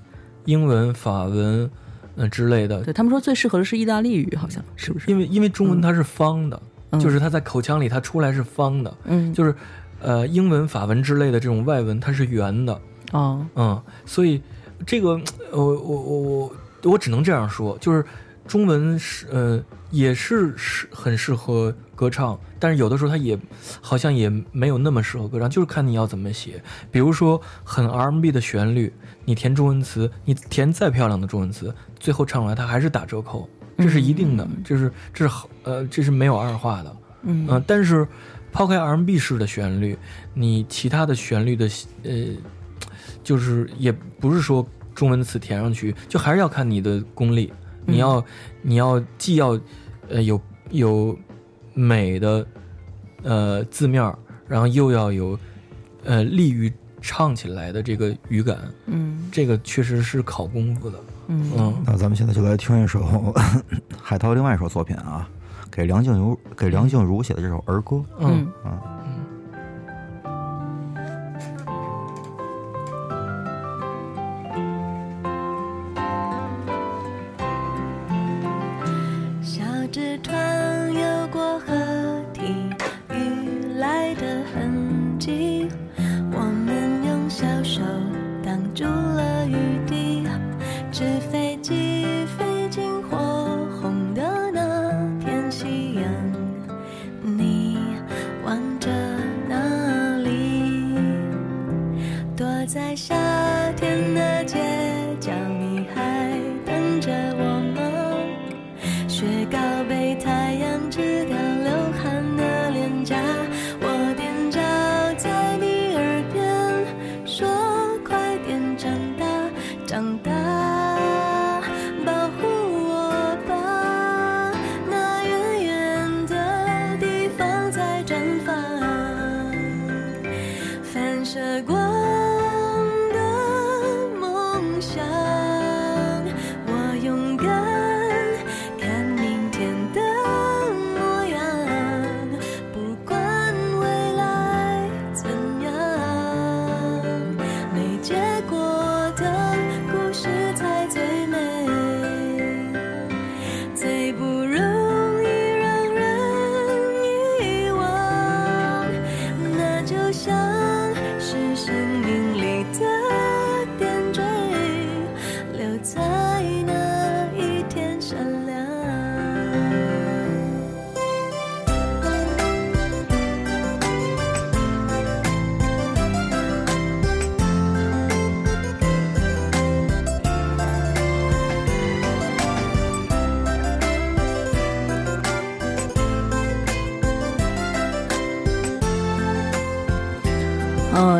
英文、法文，呃之类的，对他们说最适合的是意大利语，好像是不是？因为因为中文它是方的，嗯。就是它在口腔里它出来是方的，嗯，就是呃英文、法文之类的这种外文它是圆的，哦，嗯，所以这个呃我我我我我只能这样说，就是中文是呃也是是很适合歌唱，但是有的时候它也好像也没有那么适合歌唱，就是看你要怎么写。比如说很 R&B 的旋律，你填中文词，你填再漂亮的中文词，最后唱出来它还是打折扣，这是一定的，这是这是好呃这是没有二话的。嗯嗯、但是抛开 R&B 式的旋律，你其他的旋律的呃，就是也不是说中文词填上去，就还是要看你的功力。你要你要既要呃有有美的呃字面儿，然后又要有呃利于唱起来的这个语感，嗯。这个确实是考功夫的。嗯。嗯。那咱们现在就来听一首 [COUGHS] 海涛另外一首作品啊，给梁静茹给梁静茹写的这首儿歌。嗯。嗯。小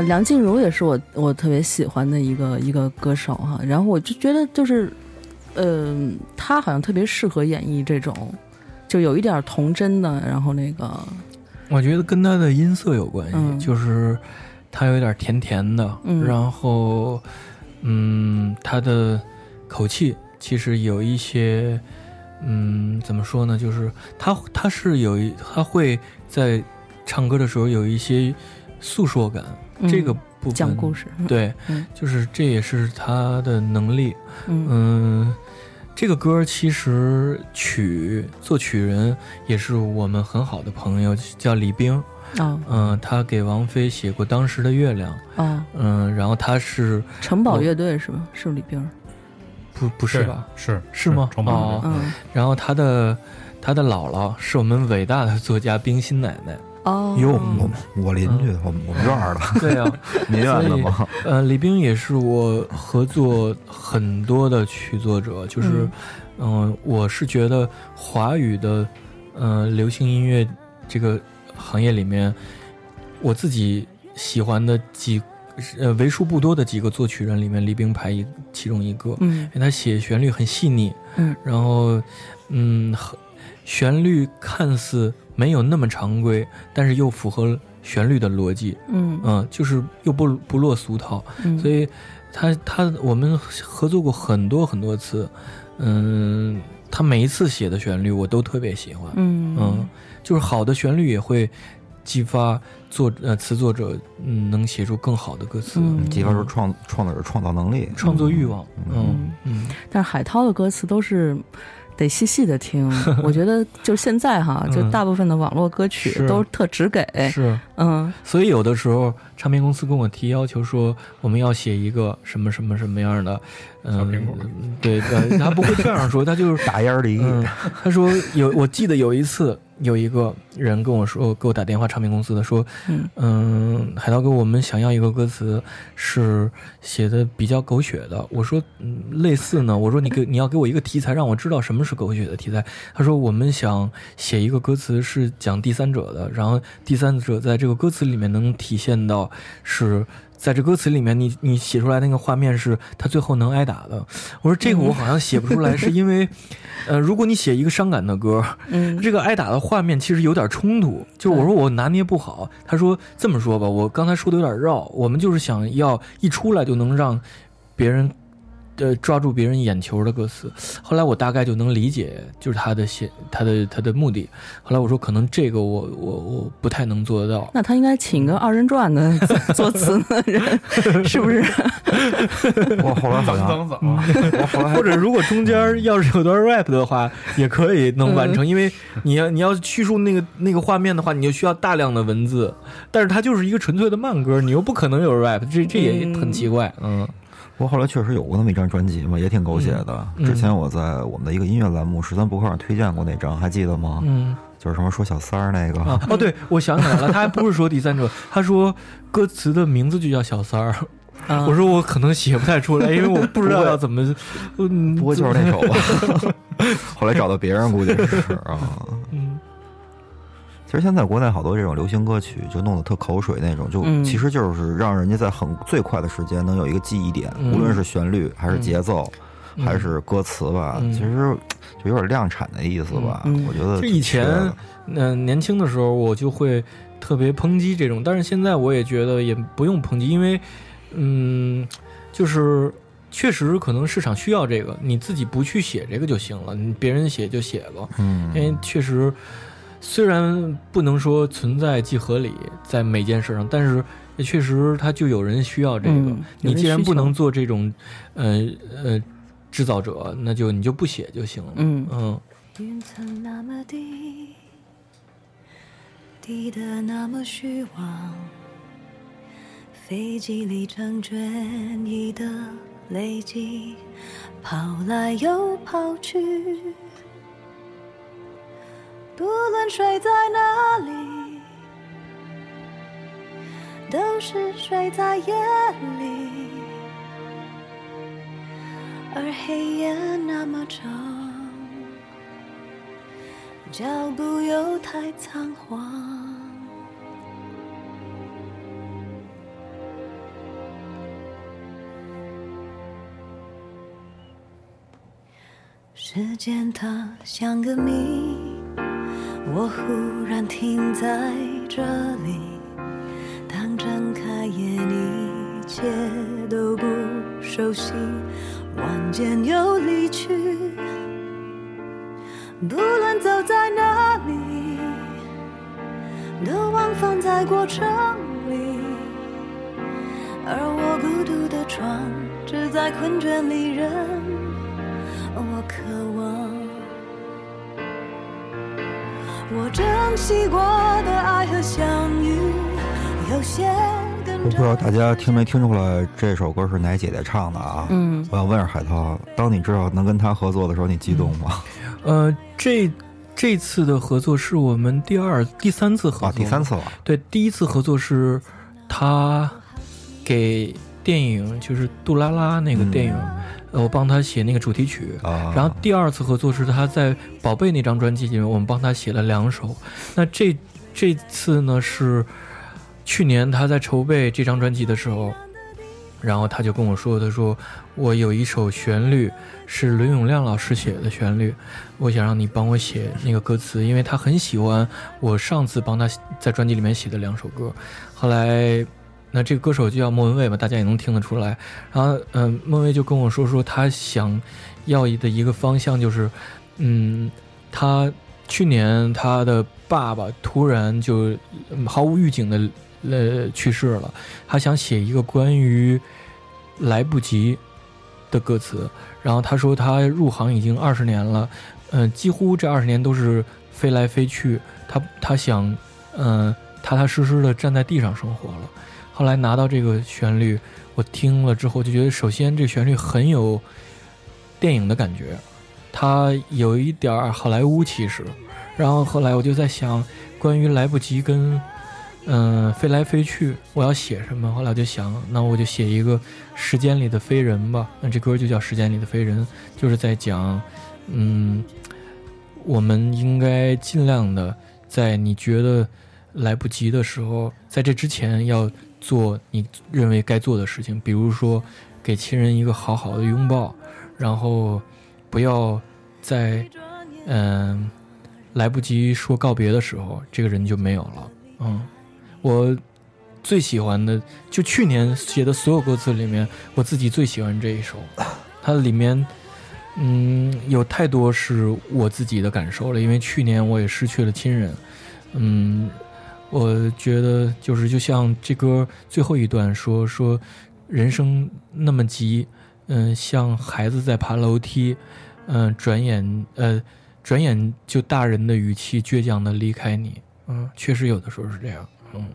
梁静茹也是我我特别喜欢的一个一个歌手哈，然后我就觉得就是，呃，她好像特别适合演绎这种，就有一点童真的，然后那个，我觉得跟她的音色有关系，嗯就是她有点甜甜的，嗯然后嗯，她的口气其实有一些，嗯，怎么说呢？就是她她是有一她会在唱歌的时候有一些诉说感，嗯这个部分讲故事对，嗯就是这也是他的能力，嗯嗯，这个歌其实曲作曲人也是我们很好的朋友，叫李冰。哦嗯，他给王菲写过《当时的月亮》。哦，嗯，然后他是城堡乐队是吗？是李冰？不不是吧？是是吗？城堡乐哦队嗯然后他的他的姥姥是我们伟大的作家冰心奶奶。哦。哟，我我邻居，我们我们院儿的，对呀、[LAUGHS] 民院的吗？呃，李冰也是我合作很多的曲作者，就是，嗯、我是觉得华语的，呃，流行音乐这个行业里面，我自己喜欢的几，呃，为数不多的几个作曲人里面，李冰排一其中一个，嗯。因为他写旋律很细腻，嗯。然后，嗯，很旋律看似没有那么常规，但是又符合旋律的逻辑，嗯。嗯就是又不不落俗套，嗯。所以他他我们合作过很多很多次，嗯，他每一次写的旋律我都特别喜欢，嗯。就是好的旋律也会激发作呃词作者嗯能写出更好的歌词，嗯激发出创创作者创造能力、创作欲望，嗯。嗯但是海涛的歌词都是得细细的听，[LAUGHS] 我觉得就现在哈，就嗯大部分的网络歌曲都特直给，是，嗯，所以有的时候唱片公司跟我提要求说，我们要写一个什么什么什么样的，嗯，对对，他不会这样说，他就是打烟离。嗯，他说有，我记得有一次有一个人跟我说，给我打电话，唱片公司的说，嗯嗯，海涛哥，我们想要一个歌词是写的比较狗血的。我说，嗯，类似呢。[LAUGHS] 我说你给你要给我一个题材，让我知道什么是狗血的题材。他说我们想写一个歌词是讲第三者的，然后第三者在这个歌词里面能体现到是。在这歌词里面，你你写出来那个画面是他最后能挨打的。我说这个我好像写不出来，是因为，呃，如果你写一个伤感的歌，嗯，这个挨打的画面其实有点冲突。就是我说我拿捏不好，他说这么说吧，我刚才说的有点绕，我们就是想要一出来就能让别人。呃，抓住别人眼球的歌词，后来我大概就能理解，就是他的写他的他的目的。后来我说，可能这个我我我不太能做得到。那他应该请个二人转的 [LAUGHS] 作词的人，[LAUGHS] 是不是？[LAUGHS] 我后来好像，我后来或者如果中间要是有段 rap 的话，也可以能完成，因为你要你要叙述那个那个画面的话，你就需要大量的文字，但是它就是一个纯粹的慢歌，你又不可能有 rap，这这也很奇怪，嗯。不过后来确实有过那么一张专辑嘛，也挺狗血的。嗯之前我在我们的一个音乐栏目《十三博客》上推荐过那张，还记得吗？嗯，就是什么说小三儿那个。啊，哦，对，我想起来了，他还不是说第三者，他说歌词的名字就叫小三儿。啊我说我可能写不太出来，因为我不知道要怎么。嗯，不会就是那首吧？[LAUGHS] 后来找到别人，估计是啊。嗯，其实现在国内好多这种流行歌曲就弄得特口水那种，就嗯其实就是让人家在很最快的时间能有一个记忆点，嗯无论是旋律还是节奏。嗯还是歌词吧，嗯其实就有点量产的意思吧。嗯我觉得就以前嗯、年轻的时候我就会特别抨击这种，但是现在我也觉得也不用抨击，因为，嗯，就是确实可能市场需要这个，你自己不去写这个就行了，你别人写就写了，嗯因为确实虽然不能说存在即合理在每件事上，但是也确实它就有人需要这个。嗯你既然不能做这种，呃呃，制造者，那就你就不写就行了。嗯嗯云层那么低，低得那么虚妄，飞机里成倦意的累积，跑来又跑去。不论睡在哪里？都是睡在夜里而黑夜那么长脚步又太仓皇。时间它像个谜。我忽然停在这里。当睁开眼，一切都不熟悉，晚间又离去。不论走在哪里，都往返在过程里。而我孤独的床，只在困倦里惜过的爱和相遇，有些跟我不知道大家听没听出来这首歌是哪姐姐唱的啊？嗯我想问下海涛，当你知道能跟她合作的时候，你激动吗？呃，这这次的合作是我们第二、第三次合作，啊，第三次了。对，第一次合作是他给电影就是《杜拉拉》那个电影，呃，我帮他写那个主题曲。然后第二次合作是他在《宝贝》那张专辑里面，我们帮他写了两首。那这这次呢是去年他在筹备这张专辑的时候，然后他就跟我说，他说我有一首旋律是伦永亮老师写的旋律，我想让你帮我写那个歌词，因为他很喜欢我上次帮他在专辑里面写的两首歌。后来，那这个歌手就叫莫文蔚吧，大家也能听得出来。然后，嗯、莫文蔚就跟我说说他想要的一个方向就是，嗯，他去年他的爸爸突然就毫无预警的呃去世了，他想写一个关于来不及的歌词。然后他说他入行已经二十年了，嗯、几乎这二十年都是飞来飞去，他他想，嗯、踏踏实实的站在地上生活了。后来拿到这个旋律，我听了之后就觉得，首先这旋律很有电影的感觉，它有一点好莱坞气势。然后后来我就在想，关于来不及跟嗯、飞来飞去，我要写什么？后来我就想，那我就写一个时间里的飞人吧。那这歌就叫《时间里的飞人》，就是在讲，嗯，我们应该尽量的在你觉得来不及的时候，在这之前要做你认为该做的事情，比如说给亲人一个好好的拥抱，然后不要在嗯、来不及说告别的时候，这个人就没有了。嗯，我最喜欢的就去年写的所有歌词里面，我自己最喜欢这一首，它里面。嗯，有太多是我自己的感受了，因为去年我也失去了亲人。嗯，我觉得就是就像这歌最后一段说说，人生那么急，嗯，像孩子在爬楼梯，嗯，转眼呃，转眼就大人的语气倔强的离开你。嗯，确实有的时候是这样。嗯。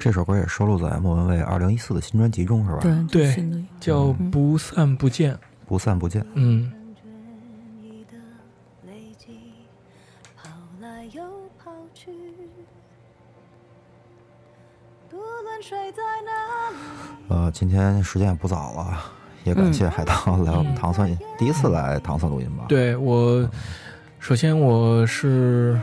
这首歌也收录在莫文蔚二零一四的新专辑中，是吧？对对叫嗯不散不见。不散不见。嗯，累积，跑来又跑去。不论睡在哪，呃，今天时间也不早了，也感谢海涛来我们糖蒜，第一次来糖蒜录音吧？，对我，首先我是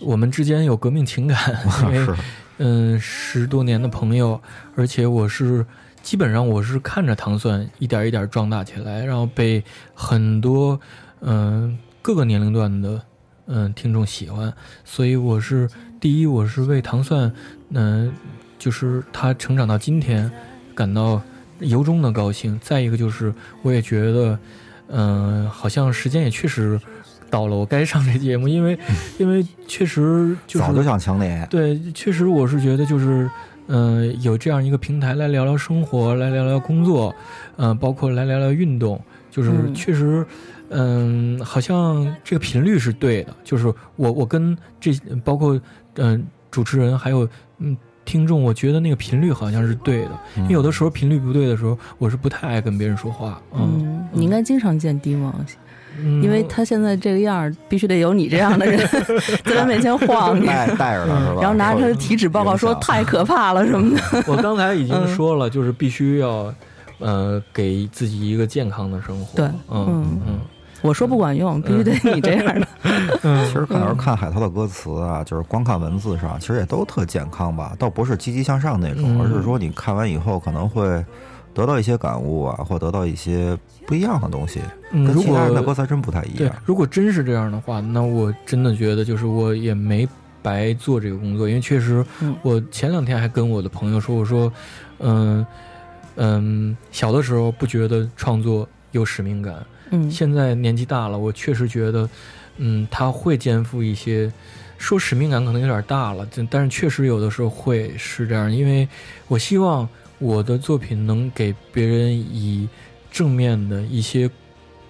我们之间有革命情感，[LAUGHS] 因为是嗯十多年的朋友，而且我是基本上我是看着糖蒜一点一点壮大起来，然后被很多嗯、各个年龄段的嗯、听众喜欢，所以我是第一我是为糖蒜嗯、就是他成长到今天感到由衷的高兴。再一个就是我也觉得嗯、好像时间也确实到了，我该上这节目，因为因为确实就是早就想请你。对，确实我是觉得就是，嗯、有这样一个平台来聊聊生活，来聊聊工作，嗯、包括来聊聊运动，就是嗯。确实，嗯、好像这个频率是对的，就是我我跟这包括嗯、主持人还有嗯听众，我觉得那个频率好像是对的，因为有的时候频率不对的时候，我是不太爱跟别人说话，嗯，嗯，你应该经常见迪王，嗯。因为他现在这个样儿，必须得有你这样的人 [LAUGHS] 在他面前晃。你，带带着他是吧？然后拿着他的体脂报告说太可怕了什么的。我刚才已经嗯说了，就是必须要，呃，给自己一个健康的生活。对嗯嗯。嗯。我说不管用，必须得你这样的。其实可能是看海涛的歌词啊，就是光看文字上，其实也都特健康吧，倒不是积极向上那种，嗯。而是说你看完以后可能会得到一些感悟啊，或得到一些不一样的东西，跟嗯如果其他人的歌词真不太一对样。，如果真是这样的话，那我真的觉得就是我也没白做这个工作，因为确实嗯，我前两天还跟我的朋友说，我说，嗯嗯，小的时候不觉得创作有使命感，嗯现在年纪大了，我确实觉得，嗯，他会肩负一些，说使命感可能有点大了，但但是确实有的时候会是这样，因为我希望我的作品能给别人以正面的一些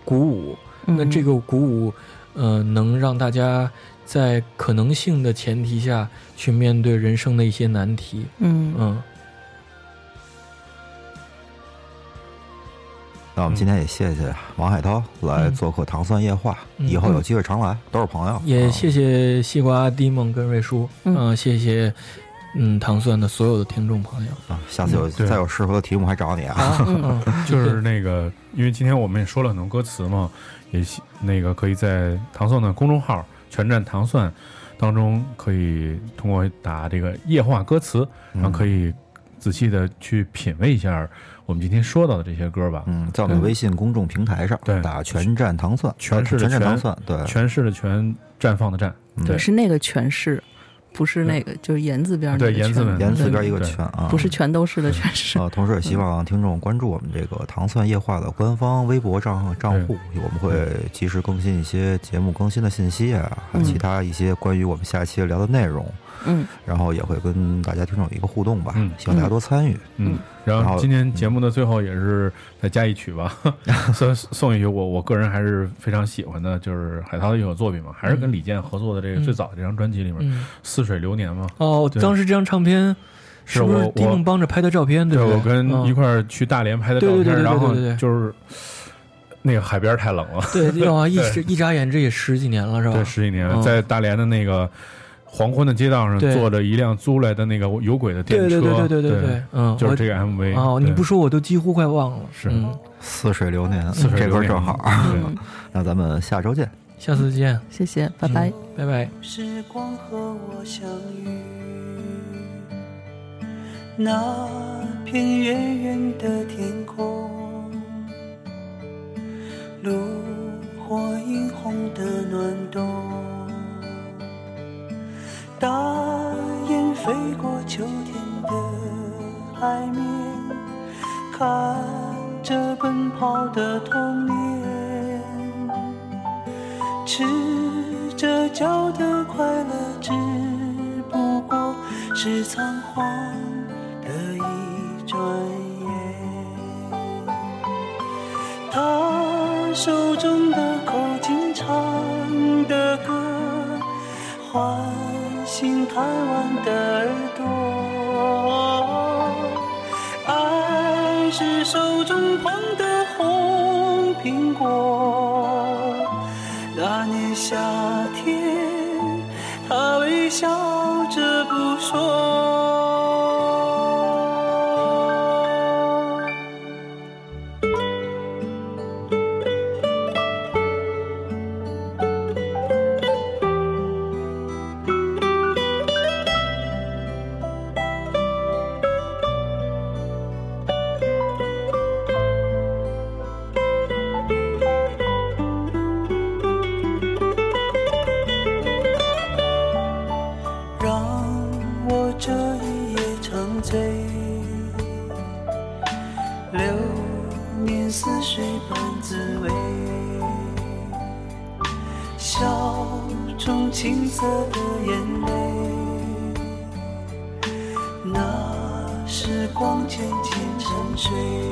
鼓舞，那嗯这个鼓舞，呃，能让大家在可能性的前提下去面对人生的一些难题，嗯。嗯。那我们今天也谢谢王海涛来做客《糖蒜夜话》，嗯。以后有机会常来，都是朋友。啊也谢谢西瓜、迪梦跟瑞叔，嗯。嗯、谢谢，嗯，糖蒜的所有的听众朋友。啊，下次有对。再有适合的题目还找你啊。啊，嗯，[LAUGHS] 就是那个，因为今天我们也说了很多歌词嘛，也希那个可以在糖蒜的公众号“全站糖蒜”当中，可以通过打这个夜话歌词，然后可以仔细的去品味一下我们今天说到的这些歌吧。嗯，在我们微信公众平台上对。打“全站糖蒜”，全是的全站糖蒜，对，全是的全，绽放的绽，嗯。对，是那个全是，不是那个就是言字边儿那个全对言字边言字边一个对全啊，不是全都是的全是。[LAUGHS] 啊，同时也希望听众关注我们这个“糖蒜夜话”的官方微博账账户，我们会及时更新一些节目更新的信息啊，还有其他一些关于我们下期聊的内容，嗯然后也会跟大家听众有一个互动吧嗯，希望大家多参与。嗯，然后今天节目的最后也是再加一曲吧，[LAUGHS] 送送一曲我我个人还是非常喜欢的，就是海涛的一首作品嘛，还是跟李健合作的这个嗯最早的这张专辑里面《嗯似水流年》嘛。哦，对当时这张唱片是不是我我迪梦帮着拍的照片？对？我跟嗯一块儿去大连拍的照片，对对对对对然后对对对就是那个海边太冷了，对，[LAUGHS] 哇，一一眨眼这也十几年了，是吧？对，十几年在大连的那个黄昏的街道上坐着一辆租来的那个有轨的电车，对对对对对对对，嗯，就是这个 MV 哦，你不说我都几乎快忘了。是嗯，似水流年，似水这歌正好。对嗯，[LAUGHS] 那咱们下周见。下次见，谢谢，拜拜。拜拜。时光和我相遇，那片远远的天空，炉火映红的暖冬，大雁飞过秋天的海面，看着奔跑的童年。赤着脚的快乐，只不过是仓皇的一转眼。他手中的口琴唱的歌，唤心贪玩的耳朵。爱是手中捧的红苹果。那年夏天，他微笑着不说。change.